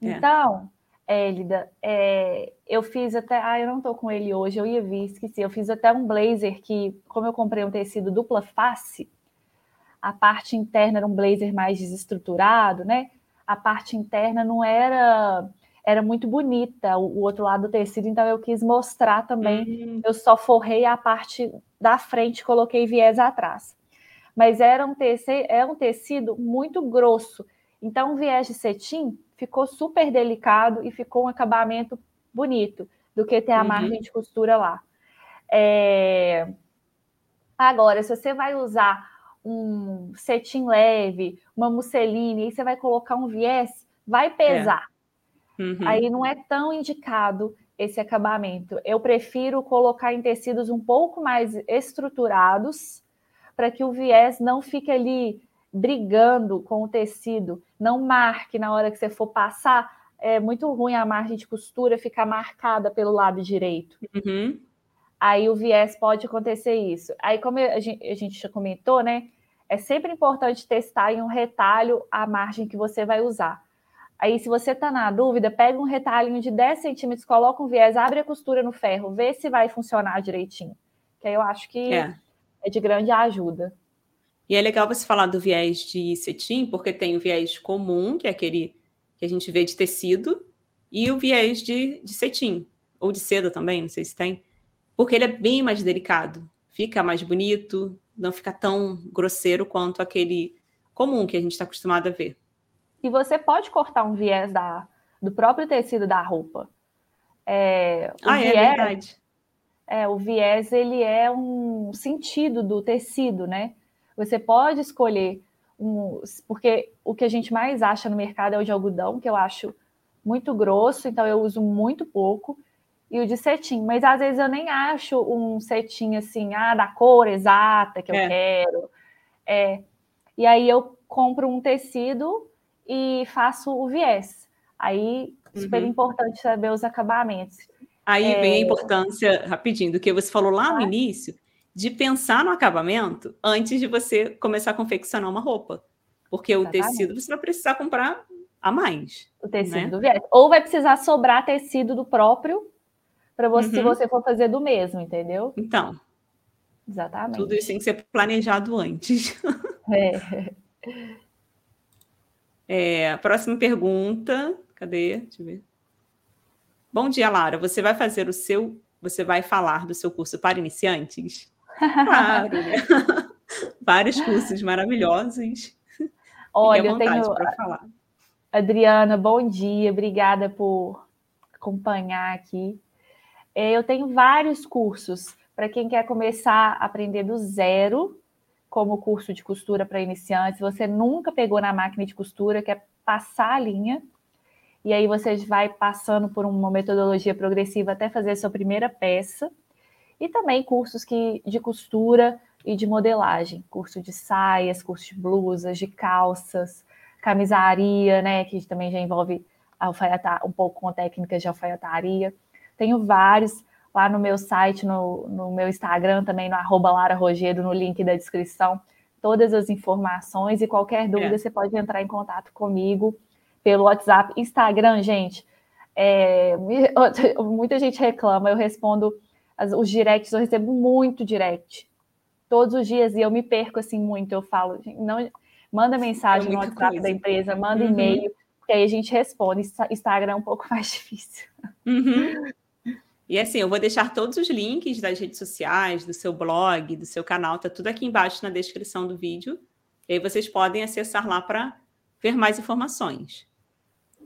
É. Então, Élida, é, eu fiz até. Ah, eu não tô com ele hoje, eu ia vir, esqueci. Eu fiz até um blazer que, como eu comprei um tecido dupla face, a parte interna era um blazer mais desestruturado, né? A parte interna não era. Era muito bonita, o, o outro lado do tecido, então eu quis mostrar também. Uhum. Eu só forrei a parte da frente, coloquei viés atrás. Mas era um tecido, é um tecido muito grosso. Então, o viés de cetim ficou super delicado e ficou um acabamento bonito do que ter a uhum. margem de costura lá. É... Agora, se você vai usar um cetim leve, uma musseline, aí você vai colocar um viés, vai pesar. É. Uhum. Aí não é tão indicado esse acabamento. Eu prefiro colocar em tecidos um pouco mais estruturados, para que o viés não fique ali brigando com o tecido, não marque na hora que você for passar. É muito ruim a margem de costura ficar marcada pelo lado direito. Uhum. Aí o viés pode acontecer isso. Aí, como a gente, a gente já comentou, né? É sempre importante testar em um retalho a margem que você vai usar. Aí, se você está na dúvida, pega um retalhinho de 10 centímetros, coloca um viés, abre a costura no ferro, vê se vai funcionar direitinho. Que aí eu acho que é, é de grande ajuda. E é legal você falar do viés de cetim, porque tem o viés comum, que é aquele que a gente vê de tecido, e o viés de, de cetim, ou de seda também, não sei se tem, porque ele é bem mais delicado, fica mais bonito, não fica tão grosseiro quanto aquele comum que a gente está acostumado a ver. E você pode cortar um viés da, do próprio tecido da roupa. É, ah, é viés, é verdade. É, o viés ele é um sentido do tecido, né? Você pode escolher um, porque o que a gente mais acha no mercado é o de algodão, que eu acho muito grosso, então eu uso muito pouco, e o de cetim. Mas às vezes eu nem acho um cetim assim, ah, da cor exata que eu é. quero. É, e aí eu compro um tecido e faço o viés. Aí, super uhum. importante saber os acabamentos. Aí é... vem a importância, rapidinho, do que você falou lá no início, de pensar no acabamento antes de você começar a confeccionar uma roupa. Porque Exatamente. o tecido você vai precisar comprar a mais. O tecido né? do viés. Ou vai precisar sobrar tecido do próprio para você, uhum. se você for fazer do mesmo, entendeu? Então. Exatamente. Tudo isso tem que ser planejado antes. É. é próxima pergunta. Cadê? Deixa eu ver. Bom dia, Lara. Você vai fazer o seu. Você vai falar do seu curso para iniciantes? Claro, né? Vários cursos maravilhosos. Olha, eu tenho. Falar. Adriana, bom dia, obrigada por acompanhar aqui. É, eu tenho vários cursos para quem quer começar a aprender do zero, como curso de costura para iniciantes. Você nunca pegou na máquina de costura, quer passar a linha, e aí você vai passando por uma metodologia progressiva até fazer a sua primeira peça e também cursos que, de costura e de modelagem, curso de saias, curso de blusas, de calças, camisaria, né, que também já envolve alfaiatar, um pouco com técnicas de alfaiataria. Tenho vários lá no meu site, no, no meu Instagram também, no arroba Lara Rogedo, no link da descrição, todas as informações e qualquer dúvida é. você pode entrar em contato comigo pelo WhatsApp. Instagram, gente, é, muita gente reclama, eu respondo as, os directs, eu recebo muito direct. Todos os dias, e eu me perco assim muito. Eu falo, não, manda mensagem é no WhatsApp coisa. da empresa, manda uhum. e-mail, que aí a gente responde. Instagram é um pouco mais difícil. Uhum. E assim, eu vou deixar todos os links das redes sociais, do seu blog, do seu canal, tá tudo aqui embaixo na descrição do vídeo. E aí vocês podem acessar lá para ver mais informações.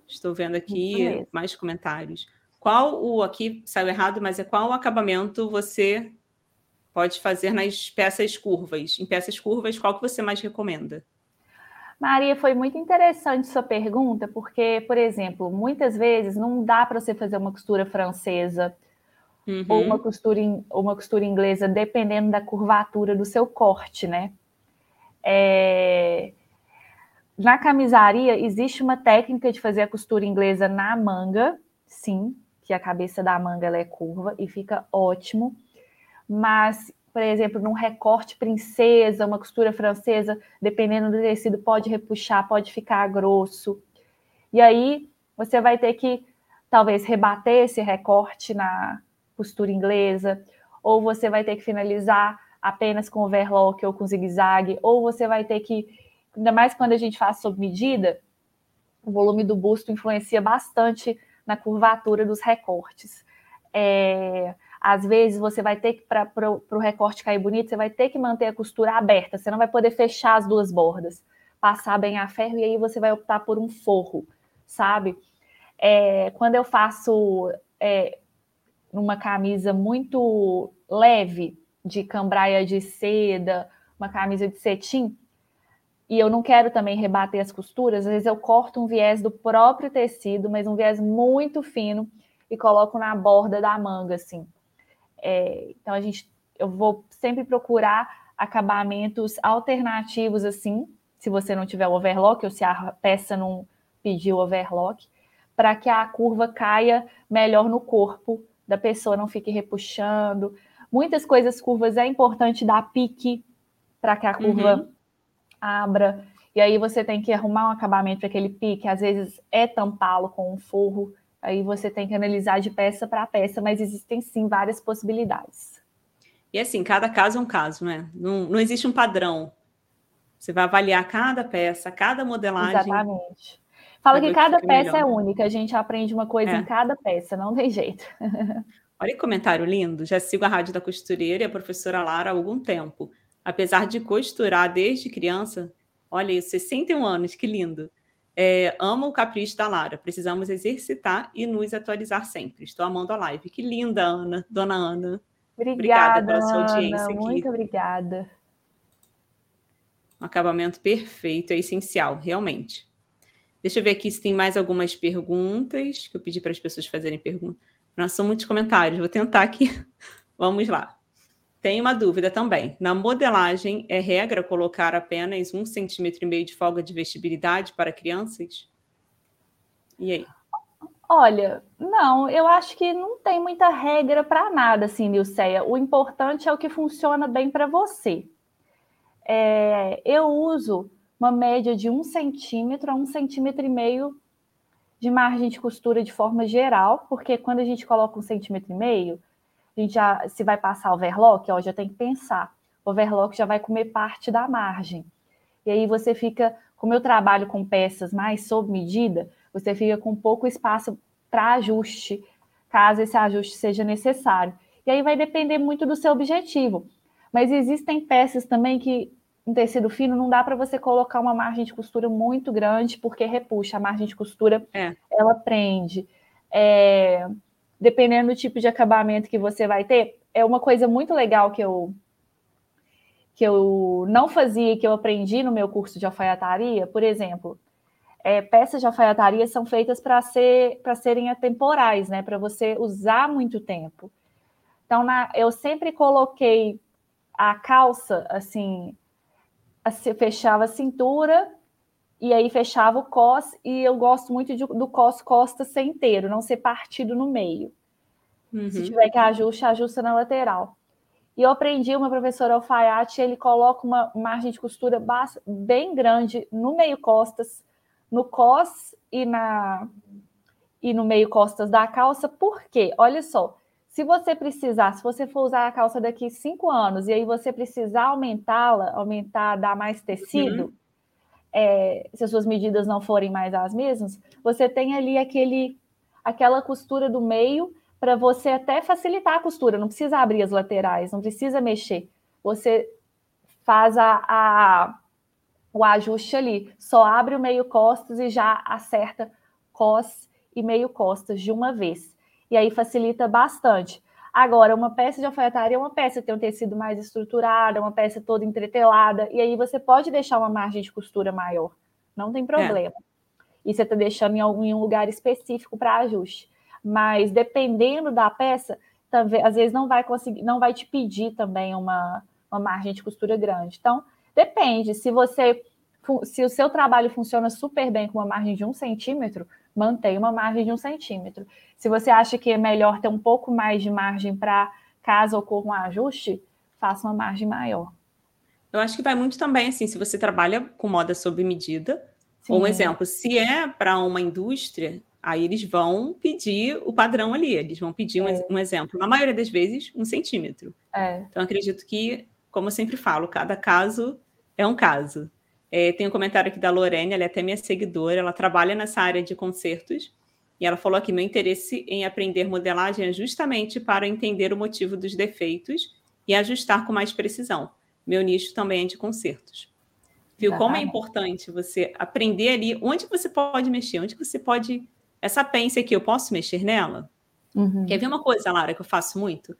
Estou vendo aqui mais comentários. Qual o aqui saiu errado, mas é qual o acabamento você pode fazer nas peças curvas? Em peças curvas, qual que você mais recomenda? Maria, foi muito interessante sua pergunta, porque, por exemplo, muitas vezes não dá para você fazer uma costura francesa uhum. ou uma costura, uma costura inglesa, dependendo da curvatura do seu corte, né? É... Na camisaria, existe uma técnica de fazer a costura inglesa na manga, sim, que a cabeça da manga é curva e fica ótimo. Mas, por exemplo, num recorte princesa, uma costura francesa, dependendo do tecido, pode repuxar, pode ficar grosso. E aí você vai ter que talvez rebater esse recorte na costura inglesa, ou você vai ter que finalizar apenas com overlock ou com zigue-zague, ou você vai ter que, ainda mais quando a gente faz sob medida, o volume do busto influencia bastante na curvatura dos recortes. É, às vezes você vai ter que, para o recorte cair bonito, você vai ter que manter a costura aberta, você não vai poder fechar as duas bordas, passar bem a ferro e aí você vai optar por um forro, sabe? É, quando eu faço é, uma camisa muito leve, de cambraia de seda uma camisa de cetim, e eu não quero também rebater as costuras, às vezes eu corto um viés do próprio tecido, mas um viés muito fino, e coloco na borda da manga, assim. É, então a gente, eu vou sempre procurar acabamentos alternativos, assim, se você não tiver overlock ou se a peça não pediu overlock, para que a curva caia melhor no corpo da pessoa, não fique repuxando. Muitas coisas curvas é importante dar pique para que a curva uhum. Abra. E aí você tem que arrumar um acabamento para aquele pique. Às vezes é tampá-lo com um forro. Aí você tem que analisar de peça para peça, mas existem sim várias possibilidades. E assim, cada caso é um caso, né? Não, não existe um padrão. Você vai avaliar cada peça, cada modelagem. Exatamente. Fala que cada que peça melhor. é única, a gente aprende uma coisa é. em cada peça, não tem jeito. Olha que comentário lindo. Já sigo a Rádio da Costureira e a professora Lara há algum tempo. Apesar de costurar desde criança, olha isso, 61 anos, que lindo. É, amo o capricho da Lara. Precisamos exercitar e nos atualizar sempre. Estou amando a live. Que linda, Ana, dona Ana. Obrigada, obrigada pela sua audiência Ana, aqui. Muito obrigada. Um acabamento perfeito, é essencial, realmente. Deixa eu ver aqui se tem mais algumas perguntas que eu pedi para as pessoas fazerem perguntas. Não são muitos comentários, vou tentar aqui. Vamos lá. Tem uma dúvida também. Na modelagem, é regra colocar apenas um centímetro e meio de folga de vestibilidade para crianças? E aí? Olha, não, eu acho que não tem muita regra para nada, assim, Nilceia. O importante é o que funciona bem para você. É, eu uso uma média de um centímetro a um centímetro e meio de margem de costura de forma geral, porque quando a gente coloca um centímetro e meio, a gente já se vai passar overlock, ó, já tem que pensar. O overlock já vai comer parte da margem. E aí você fica, como eu trabalho com peças mais sob medida, você fica com pouco espaço para ajuste, caso esse ajuste seja necessário. E aí vai depender muito do seu objetivo. Mas existem peças também que em tecido fino não dá para você colocar uma margem de costura muito grande porque repuxa. A margem de costura é. ela prende. É, dependendo do tipo de acabamento que você vai ter, é uma coisa muito legal que eu que eu não fazia que eu aprendi no meu curso de alfaiataria, por exemplo, é, peças de alfaiataria são feitas para ser, serem atemporais, né? Para você usar muito tempo. Então, na, eu sempre coloquei a calça assim, assim, fechava a cintura e aí fechava o cos, e eu gosto muito de, do cos costa ser inteiro, não ser partido no meio. Uhum. Se tiver que ajuste, ajusta na lateral. E eu aprendi, uma professora alfaiate, ele coloca uma margem de costura bem grande no meio costas, no cos e na e no meio costas da calça, por quê? Olha só, se você precisar, se você for usar a calça daqui cinco anos e aí você precisar aumentá-la, aumentar, dar mais tecido, uhum. É, se as suas medidas não forem mais as mesmas, você tem ali aquele, aquela costura do meio para você até facilitar a costura, não precisa abrir as laterais, não precisa mexer. Você faz a, a o ajuste ali. Só abre o meio costas e já acerta cos e meio costas de uma vez. E aí facilita bastante. Agora, uma peça de alfaiataria é uma peça que tem um tecido mais estruturado, é uma peça toda entretelada, e aí você pode deixar uma margem de costura maior, não tem problema. É. E você está deixando em, algum, em um lugar específico para ajuste. Mas dependendo da peça, também, às vezes não vai conseguir, não vai te pedir também uma, uma margem de costura grande. Então, Depende. Se você se o seu trabalho funciona super bem com uma margem de um centímetro, mantenha uma margem de um centímetro. Se você acha que é melhor ter um pouco mais de margem para caso ocorra um ajuste, faça uma margem maior. Eu acho que vai muito também assim, se você trabalha com moda sob medida, Sim. um exemplo, se é para uma indústria, aí eles vão pedir o padrão ali, eles vão pedir é. um, um, exemplo, na maioria das vezes, um centímetro. É. Então, acredito que como eu sempre falo, cada caso é um caso. É, tem um comentário aqui da Lorene, ela é até minha seguidora, ela trabalha nessa área de concertos, e ela falou que meu interesse em aprender modelagem é justamente para entender o motivo dos defeitos e ajustar com mais precisão. Meu nicho também é de concertos. Viu como é importante você aprender ali onde você pode mexer, onde você pode. Essa pence aqui, eu posso mexer nela? Uhum. Quer ver uma coisa, Lara, que eu faço muito?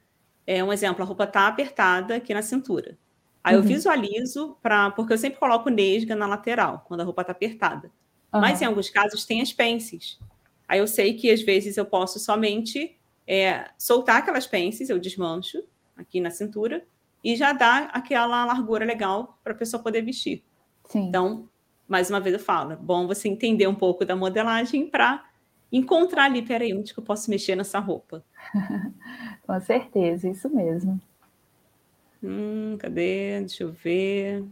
É um exemplo, a roupa está apertada aqui na cintura. Aí uhum. eu visualizo, pra, porque eu sempre coloco nesga na lateral, quando a roupa está apertada. Uhum. Mas em alguns casos tem as pences. Aí eu sei que às vezes eu posso somente é, soltar aquelas pences, eu desmancho aqui na cintura, e já dá aquela largura legal para a pessoa poder vestir. Sim. Então, mais uma vez eu falo, bom você entender um pouco da modelagem para encontrar ali, peraí, onde que eu posso mexer nessa roupa? Com certeza, isso mesmo. Hum, cadê? Deixa eu ver.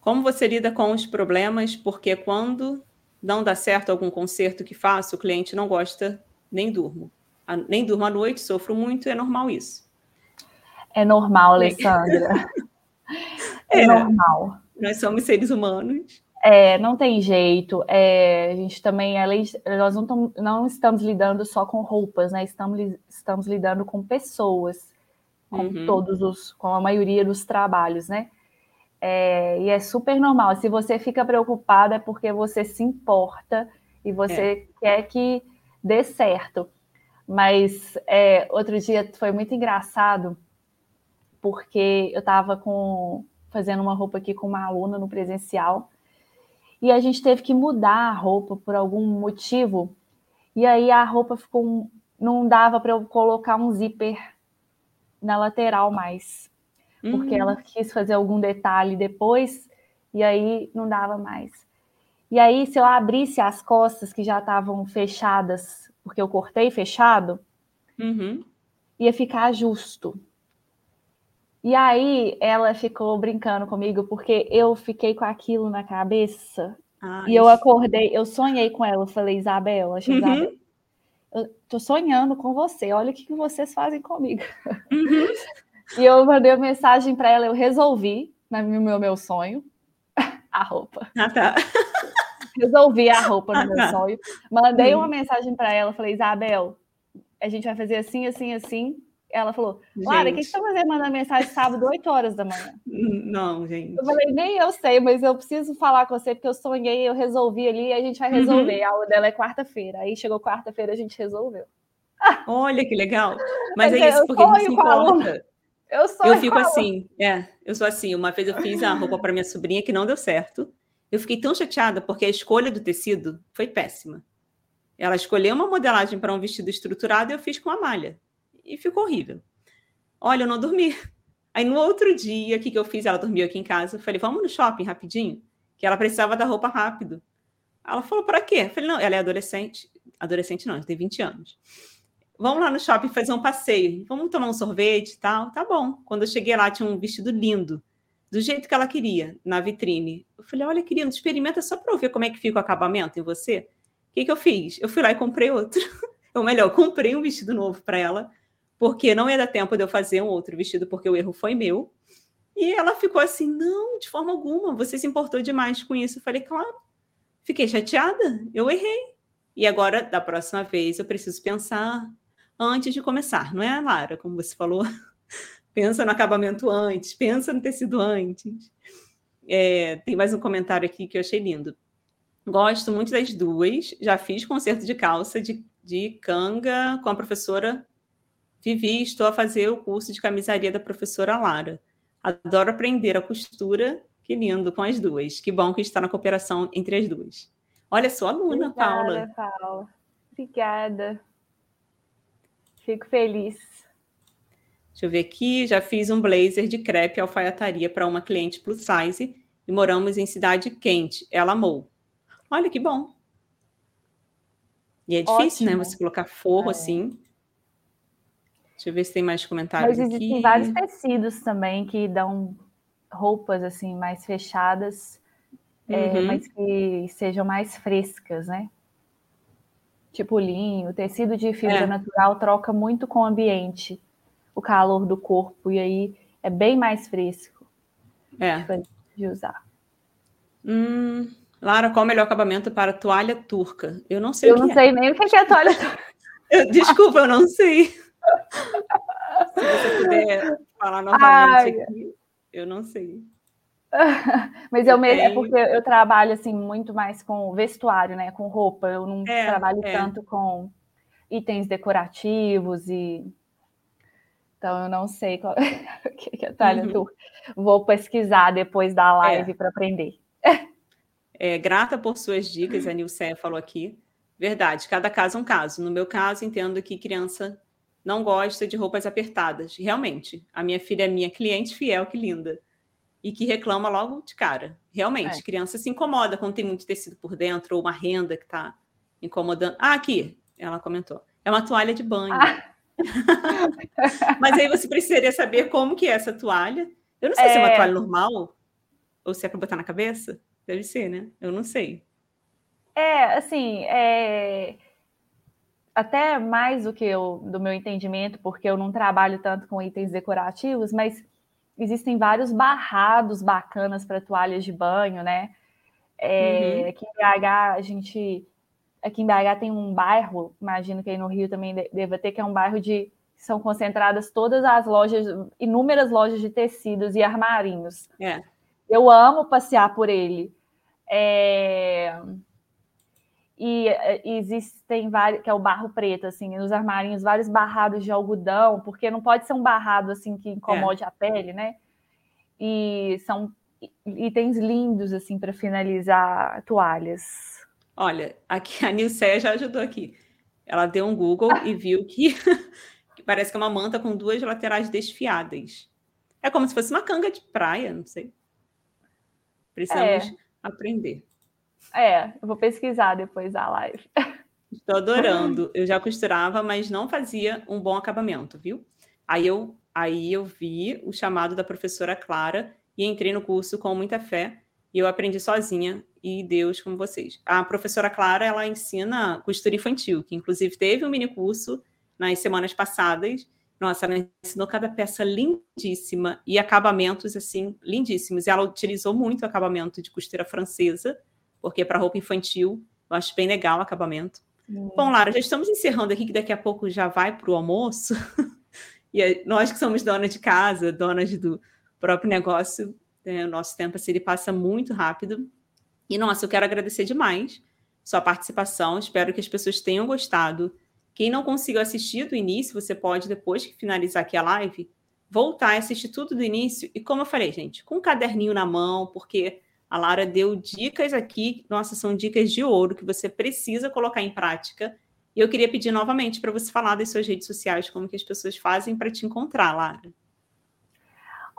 Como você lida com os problemas? Porque quando não dá certo algum conserto que faço, o cliente não gosta, nem durmo. Nem durmo à noite, sofro muito, é normal isso. É normal, Alessandra. é, é normal. Nós somos seres humanos. É, não tem jeito. É, a gente também, além nós não, tam, não estamos lidando só com roupas, né? Estamos, estamos lidando com pessoas, com uhum. todos os, com a maioria dos trabalhos, né? É, e é super normal. Se você fica preocupada é porque você se importa e você é. quer que dê certo. Mas é, outro dia foi muito engraçado porque eu estava fazendo uma roupa aqui com uma aluna no presencial e a gente teve que mudar a roupa por algum motivo. E aí a roupa ficou. Não dava para eu colocar um zíper na lateral mais. Porque ela quis fazer algum detalhe depois, e aí não dava mais. E aí, se eu abrisse as costas que já estavam fechadas, porque eu cortei fechado, uhum. ia ficar justo. E aí ela ficou brincando comigo porque eu fiquei com aquilo na cabeça. Ai. E eu acordei, eu sonhei com ela. Eu falei, Isabel, eu achei, uhum. Isabel, eu tô sonhando com você. Olha o que, que vocês fazem comigo. Uhum. e eu mandei uma mensagem para ela, eu resolvi no meu, meu sonho a roupa. Ah, tá. Resolvi a roupa no ah, meu tá. sonho. Mandei uma mensagem para ela, falei, Isabel, a gente vai fazer assim, assim, assim ela falou, Lara, o que, que você vai fazer mandar mensagem sábado, 8 horas da manhã? Não, gente. Eu falei, nem eu sei, mas eu preciso falar com você, porque eu sonhei, eu resolvi ali, e a gente vai uhum. resolver. Uhum. A aula dela é quarta-feira. Aí chegou quarta-feira, a gente resolveu. Olha que legal. Mas, mas é isso, porque a gente se importa. Eu, sou eu fico assim, é, eu sou assim. Uma vez eu fiz a roupa para minha sobrinha que não deu certo. Eu fiquei tão chateada porque a escolha do tecido foi péssima. Ela escolheu uma modelagem para um vestido estruturado e eu fiz com a malha e ficou horrível. Olha, eu não dormi. Aí no outro dia, o que, que eu fiz? Ela dormiu aqui em casa. Eu falei, vamos no shopping rapidinho? Que ela precisava da roupa rápido. Ela falou, para quê? Eu falei, não, ela é adolescente. Adolescente não, ela tem 20 anos. Vamos lá no shopping fazer um passeio. Vamos tomar um sorvete e tal. Tá bom. Quando eu cheguei lá, tinha um vestido lindo, do jeito que ela queria, na vitrine. Eu falei, olha, querida, experimenta só para eu ver como é que fica o acabamento em você. O que, que eu fiz? Eu fui lá e comprei outro. Ou melhor, comprei um vestido novo para ela porque não ia dar tempo de eu fazer um outro vestido, porque o erro foi meu. E ela ficou assim: não, de forma alguma, você se importou demais com isso. Eu falei, claro, fiquei chateada, eu errei. E agora, da próxima vez, eu preciso pensar antes de começar, não é, Lara? Como você falou, pensa no acabamento antes, pensa no tecido antes. É, tem mais um comentário aqui que eu achei lindo. Gosto muito das duas, já fiz concerto de calça de, de canga com a professora Vivi estou a fazer o curso de camisaria da professora Lara. Adoro aprender a costura. Que lindo com as duas. Que bom que está na cooperação entre as duas. Olha, sua aluna, Obrigada, Paula. Paula. Obrigada. Fico feliz. Deixa eu ver aqui. Já fiz um blazer de crepe alfaiataria para uma cliente plus size e moramos em cidade quente. Ela amou. Olha que bom. E é difícil, né, Ótimo. né? Você colocar forro é. assim. Deixa eu ver se tem mais comentários Mas existem aqui. vários tecidos também que dão roupas assim mais fechadas, é, uhum. é, mas que sejam mais frescas, né? Tipo linho, tecido de fibra é. natural troca muito com o ambiente, o calor do corpo, e aí é bem mais fresco é. de usar. Hum, Lara, qual o melhor acabamento para toalha turca? Eu não sei Eu não é. sei nem o que é toalha turca. Desculpa, eu não sei. Se você puder falar novamente Ai. aqui, eu não sei. Mas eu, é porque eu trabalho assim muito mais com vestuário, né? Com roupa. Eu não é, trabalho é. tanto com itens decorativos e Então eu não sei qual que é a toalha uhum. Vou pesquisar depois da live é. para aprender. É, grata por suas dicas, a Nilce falou aqui. Verdade, cada caso é um caso. No meu caso, entendo que criança não gosta de roupas apertadas. Realmente, a minha filha é minha cliente fiel, que linda. E que reclama logo de cara. Realmente, é. criança se incomoda quando tem muito tecido por dentro ou uma renda que está incomodando. Ah, aqui, ela comentou. É uma toalha de banho. Ah. Mas aí você precisaria saber como que é essa toalha. Eu não sei é... se é uma é. toalha normal ou se é para botar na cabeça. Deve ser, né? Eu não sei. É, assim, é... até mais do que eu, do meu entendimento, porque eu não trabalho tanto com itens decorativos, mas existem vários barrados bacanas para toalhas de banho, né? É, uhum. Aqui em BH, a gente. Aqui em BH tem um bairro, imagino que aí no Rio também deva ter, que é um bairro de. São concentradas todas as lojas, inúmeras lojas de tecidos e armarinhos. É. Eu amo passear por ele. É... E, e existem vários, que é o barro preto, assim, nos armarinhos, vários barrados de algodão, porque não pode ser um barrado assim que incomode é. a pele, né? E são itens lindos, assim, para finalizar toalhas. Olha, aqui a Nilce já ajudou aqui. Ela deu um Google e viu que, que parece que é uma manta com duas laterais desfiadas. É como se fosse uma canga de praia, não sei. Precisamos é. aprender. É, eu vou pesquisar depois da live. Estou adorando. Eu já costurava, mas não fazia um bom acabamento, viu? Aí eu, aí eu vi o chamado da professora Clara e entrei no curso com muita fé e eu aprendi sozinha e Deus com vocês. A professora Clara, ela ensina costura infantil, que inclusive teve um mini curso nas semanas passadas nossa, ela ensinou cada peça lindíssima e acabamentos assim lindíssimos. Ela utilizou muito o acabamento de costura francesa, porque para roupa infantil eu acho bem legal o acabamento. Hum. Bom, Lara, já estamos encerrando aqui, que daqui a pouco já vai para o almoço. e nós que somos donas de casa, donas do próprio negócio, né, o nosso tempo assim, ele passa muito rápido. E, nossa, eu quero agradecer demais sua participação. Espero que as pessoas tenham gostado quem não conseguiu assistir do início, você pode, depois que finalizar aqui a live, voltar e assistir tudo do início. E como eu falei, gente, com um caderninho na mão, porque a Lara deu dicas aqui, nossa, são dicas de ouro que você precisa colocar em prática. E eu queria pedir novamente para você falar das suas redes sociais, como que as pessoas fazem para te encontrar, Lara.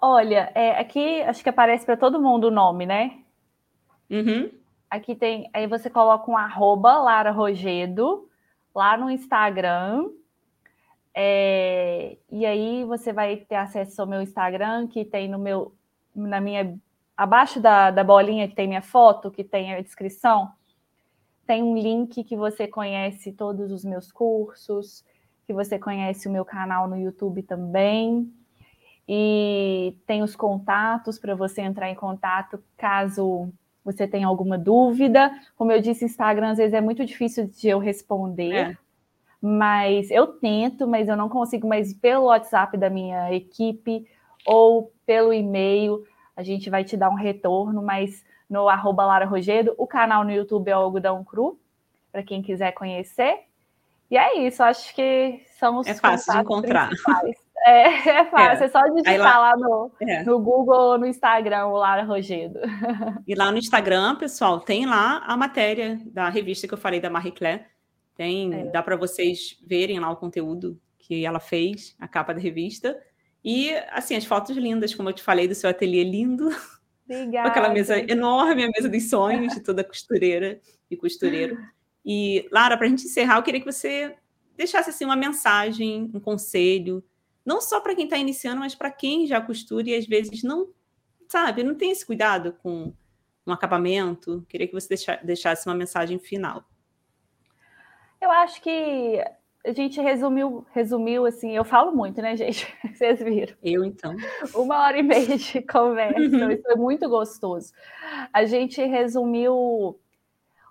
Olha, é, aqui acho que aparece para todo mundo o nome, né? Uhum. Aqui tem, aí você coloca um arroba Lara Rogedo, lá no Instagram. É, e aí você vai ter acesso ao meu Instagram, que tem no meu, na minha, abaixo da, da bolinha que tem minha foto, que tem a descrição, tem um link que você conhece todos os meus cursos, que você conhece o meu canal no YouTube também. E tem os contatos para você entrar em contato caso você tem alguma dúvida. Como eu disse, Instagram às vezes é muito difícil de eu responder. É. Mas eu tento, mas eu não consigo mais pelo WhatsApp da minha equipe ou pelo e-mail. A gente vai te dar um retorno, mas no arroba Lara Rogedo, o canal no YouTube é o Algodão Cru, para quem quiser conhecer. E é isso, acho que são os É fácil de encontrar. Principais. É, é fácil, é, é só digitar lá, lá, no, é. no Google ou no Instagram, o Lara Rogedo. E lá no Instagram, pessoal, tem lá a matéria da revista que eu falei da Marie Claire. Tem, é. dá para vocês verem lá o conteúdo que ela fez, a capa da revista. E, assim, as fotos lindas, como eu te falei, do seu ateliê lindo. Obrigada. Aquela mesa enorme, a mesa dos sonhos de toda costureira e costureiro. E, Lara, para a gente encerrar, eu queria que você deixasse assim uma mensagem, um conselho, não só para quem está iniciando, mas para quem já costura e às vezes não, sabe, não tem esse cuidado com um acabamento. Queria que você deixasse uma mensagem final. Eu acho que a gente resumiu, resumiu assim, eu falo muito, né, gente? Vocês viram. Eu, então. Uma hora e meia de conversa, uhum. isso foi muito gostoso. A gente resumiu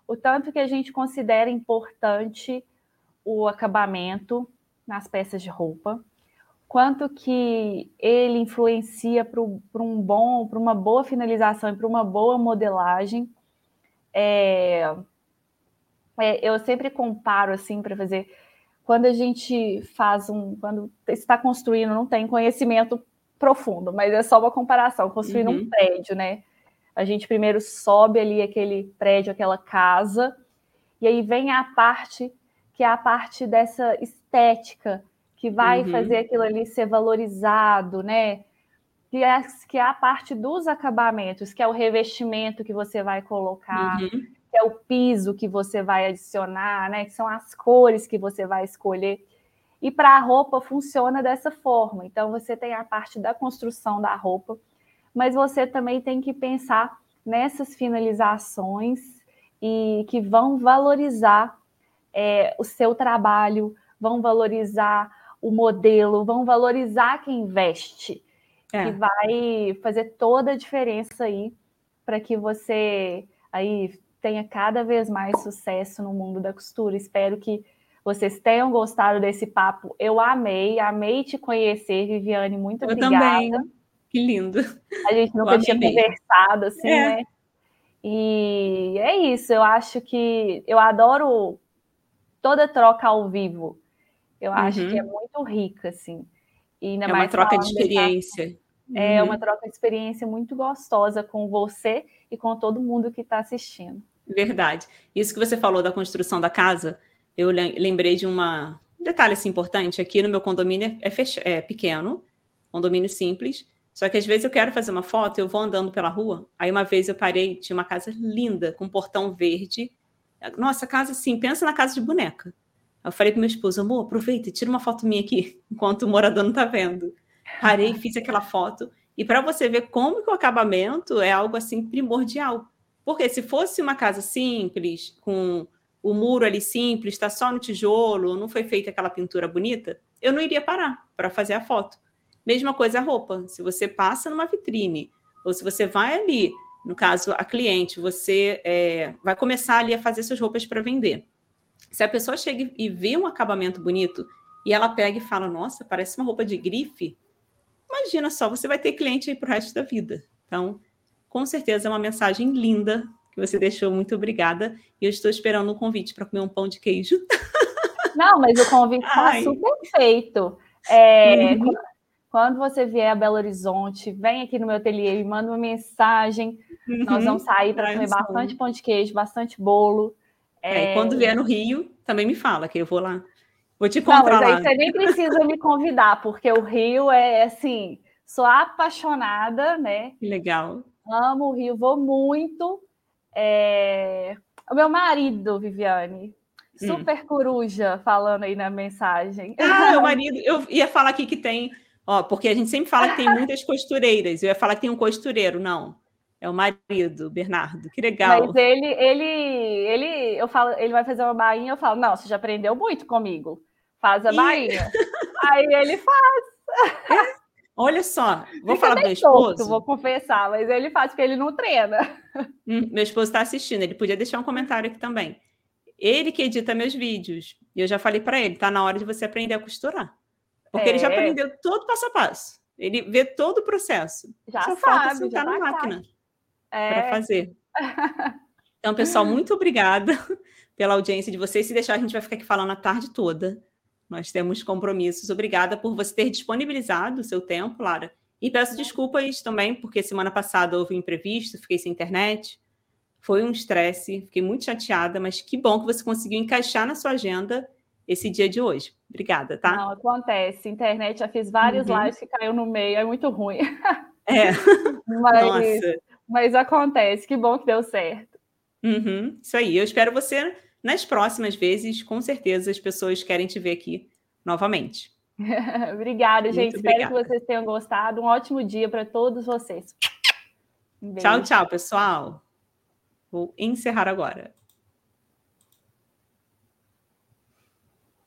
o tanto que a gente considera importante o acabamento nas peças de roupa, quanto que ele influencia para um bom, para uma boa finalização e para uma boa modelagem. É, é, eu sempre comparo assim para fazer quando a gente faz um, quando está construindo, não tem conhecimento profundo, mas é só uma comparação, construindo uhum. um prédio, né? A gente primeiro sobe ali aquele prédio, aquela casa, e aí vem a parte que é a parte dessa estética que vai uhum. fazer aquilo ali ser valorizado, né? Que é, que é a parte dos acabamentos, que é o revestimento que você vai colocar, uhum. Que é o piso que você vai adicionar, né? Que são as cores que você vai escolher. E para a roupa funciona dessa forma. Então você tem a parte da construção da roupa, mas você também tem que pensar nessas finalizações e que vão valorizar é, o seu trabalho, vão valorizar o modelo, vão valorizar quem investe, é. que vai fazer toda a diferença aí para que você aí tenha cada vez mais sucesso no mundo da costura. Espero que vocês tenham gostado desse papo. Eu amei, amei te conhecer, Viviane. Muito Eu obrigada. Também. Que lindo. A gente nunca tinha conversado assim, é. né? E é isso. Eu acho que eu adoro toda troca ao vivo. Eu acho uhum. que é muito rica, assim. E é uma troca de experiência. É uhum. uma troca de experiência muito gostosa com você e com todo mundo que está assistindo. Verdade. Isso que você falou da construção da casa, eu lembrei de uma um detalhe assim, importante. Aqui no meu condomínio é, fech... é pequeno, condomínio simples. Só que às vezes eu quero fazer uma foto, eu vou andando pela rua. Aí uma vez eu parei, tinha uma casa linda, com um portão verde. Nossa, casa assim, pensa na casa de boneca. Eu falei para meu esposo, amor, aproveita e tira uma foto minha aqui, enquanto o morador não está vendo. Parei, fiz aquela foto. E para você ver como que o acabamento é algo assim primordial. Porque se fosse uma casa simples, com o muro ali simples, está só no tijolo, não foi feita aquela pintura bonita, eu não iria parar para fazer a foto. Mesma coisa a roupa. Se você passa numa vitrine, ou se você vai ali, no caso a cliente, você é, vai começar ali a fazer suas roupas para vender. Se a pessoa chega e vê um acabamento bonito e ela pega e fala, nossa, parece uma roupa de grife, imagina só, você vai ter cliente aí para o resto da vida. Então, com certeza é uma mensagem linda que você deixou. Muito obrigada. E eu estou esperando um convite para comer um pão de queijo. Não, mas o convite está super feito. É, uhum. Quando você vier a Belo Horizonte, vem aqui no meu ateliê e manda uma mensagem. Uhum. Nós vamos sair para comer bastante pão de queijo, bastante bolo. É, é... quando vier no Rio, também me fala, que eu vou lá. Vou te encontrar Não, lá. Você nem precisa me convidar, porque o Rio é assim, sou apaixonada, né? Que legal. Amo o Rio, vou muito. É... O meu marido, Viviane, hum. super hum. coruja, falando aí na mensagem. Ah, meu marido, eu ia falar aqui que tem, ó, porque a gente sempre fala que tem muitas costureiras. Eu ia falar que tem um costureiro, não. É o marido, Bernardo. Que legal. Mas ele, ele, ele, eu falo, ele vai fazer uma bainha, eu falo, não, você já aprendeu muito comigo. Faz a e... bainha. Aí ele faz. Olha só, vou Fica falar pro meu esposo. Torto, vou confessar, mas ele faz porque ele não treina. Hum, meu esposo está assistindo, ele podia deixar um comentário aqui também. Ele que edita meus vídeos. E eu já falei para ele, tá na hora de você aprender a costurar. Porque é. ele já é. aprendeu todo passo a passo. Ele vê todo o processo. Já Só sabe, falta sentar na máquina é. para fazer. Então, pessoal, muito obrigada pela audiência de vocês. Se deixar, a gente vai ficar aqui falando a tarde toda. Nós temos compromissos. Obrigada por você ter disponibilizado o seu tempo, Lara. E peço desculpas também, porque semana passada houve um imprevisto, fiquei sem internet. Foi um estresse, fiquei muito chateada, mas que bom que você conseguiu encaixar na sua agenda esse dia de hoje. Obrigada, tá? Não, acontece. Internet, já fiz vários uhum. lives que caiu no meio, é muito ruim. É. mas, Nossa. Mas acontece, que bom que deu certo. Uhum, isso aí. Eu espero você nas próximas vezes. Com certeza as pessoas querem te ver aqui novamente. obrigada, Muito gente. Obrigada. Espero que vocês tenham gostado. Um ótimo dia para todos vocês. Um tchau, tchau, pessoal. Vou encerrar agora.